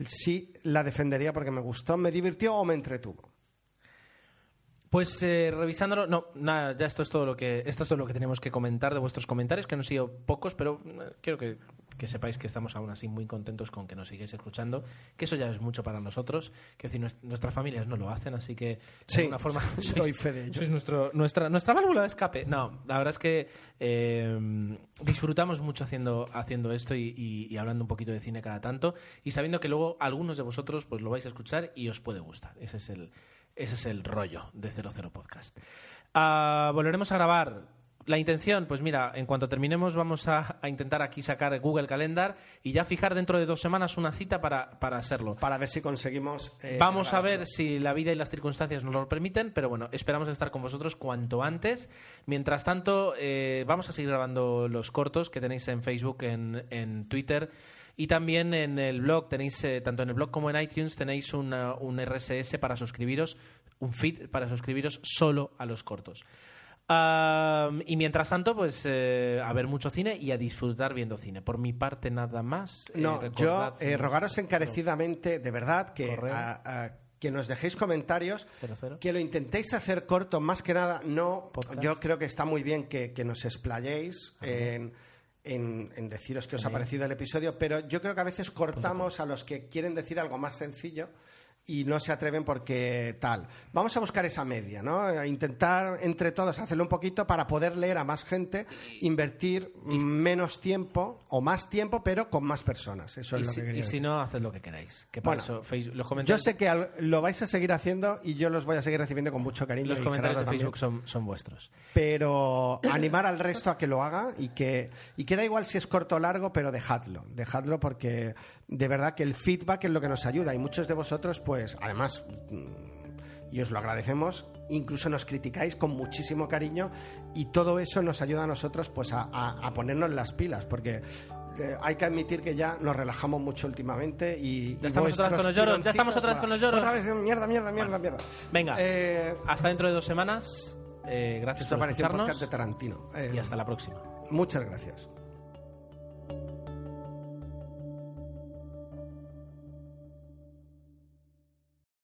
sí la defendería porque me gustó, me divirtió o me entretuvo. Pues eh, revisándolo, no, nada, ya esto es todo lo que esto es todo lo que tenemos que comentar de vuestros comentarios, que han sido pocos, pero eh, quiero que, que sepáis que estamos aún así muy contentos con que nos sigáis escuchando, que eso ya es mucho para nosotros, que decir, nues- nuestras familias no lo hacen, así que de alguna forma *laughs* doy fe de ello. sois nuestro, nuestra, nuestra válvula de escape. No, la verdad es que eh, disfrutamos mucho haciendo, haciendo esto y, y- y hablando un poquito de cine cada tanto y sabiendo que luego algunos de vosotros pues lo vais a escuchar y os puede gustar. Ese es el, ese es el rollo de 00 Podcast. Ah, volveremos a grabar La intención, pues mira, en cuanto terminemos vamos a, a intentar aquí sacar Google Calendar y ya fijar dentro de dos semanas una cita para, para hacerlo. Para ver si conseguimos. eh, Vamos a ver si la vida y las circunstancias nos lo permiten, pero bueno, esperamos estar con vosotros cuanto antes. Mientras tanto, eh, vamos a seguir grabando los cortos que tenéis en Facebook, en, en Twitter y también en el blog. Tenéis, eh, tanto en el blog como en iTunes, tenéis una- un RSS para suscribiros, un feed para suscribiros solo a los cortos. Y mientras tanto, pues eh, a ver mucho cine y a disfrutar viendo cine. Por mi parte, nada más. Eh, No, yo eh, rogaros encarecidamente, de verdad, que, Correo. a- a- que nos dejéis comentarios, Cero, cero. que lo intentéis hacer corto, más que nada, no. Podcast. Yo creo que está muy bien que, que nos explayéis en, en- en deciros qué os ha parecido el episodio, pero yo creo que a veces cortamos a los que quieren decir algo más sencillo. Y no se atreven porque tal. Vamos a buscar esa media, ¿no? A intentar entre todos hacerlo un poquito para poder leer a más gente, invertir menos tiempo o más tiempo, pero con más personas. Eso es lo si, que quería y si no, haced lo que queráis. Que para Bueno, eso Facebook- los Yo comentarios, sé que al- lo vais a seguir haciendo y yo los voy a seguir recibiendo con mucho cariño. los comentarios de Facebook son, son vuestros. Pero animar al resto a que lo haga y que, y que da igual si es corto o largo, pero dejadlo. Dejadlo porque de verdad que el feedback es lo que nos ayuda. Y muchos de vosotros, pues, además, mm, y os lo agradecemos, incluso nos criticáis con muchísimo cariño y todo eso nos ayuda a nosotros pues a, a- a ponernos las pilas porque eh, hay que admitir que ya nos relajamos mucho últimamente y Ya estamos otra vez con los lloros, ya estamos otra vez con los lloros. otra vez mierda mierda mierda mierda Venga, Eh, hasta dentro de dos semanas. Eh, gracias esto por escucharnos de Tarantino Eh, y hasta la próxima. muchas gracias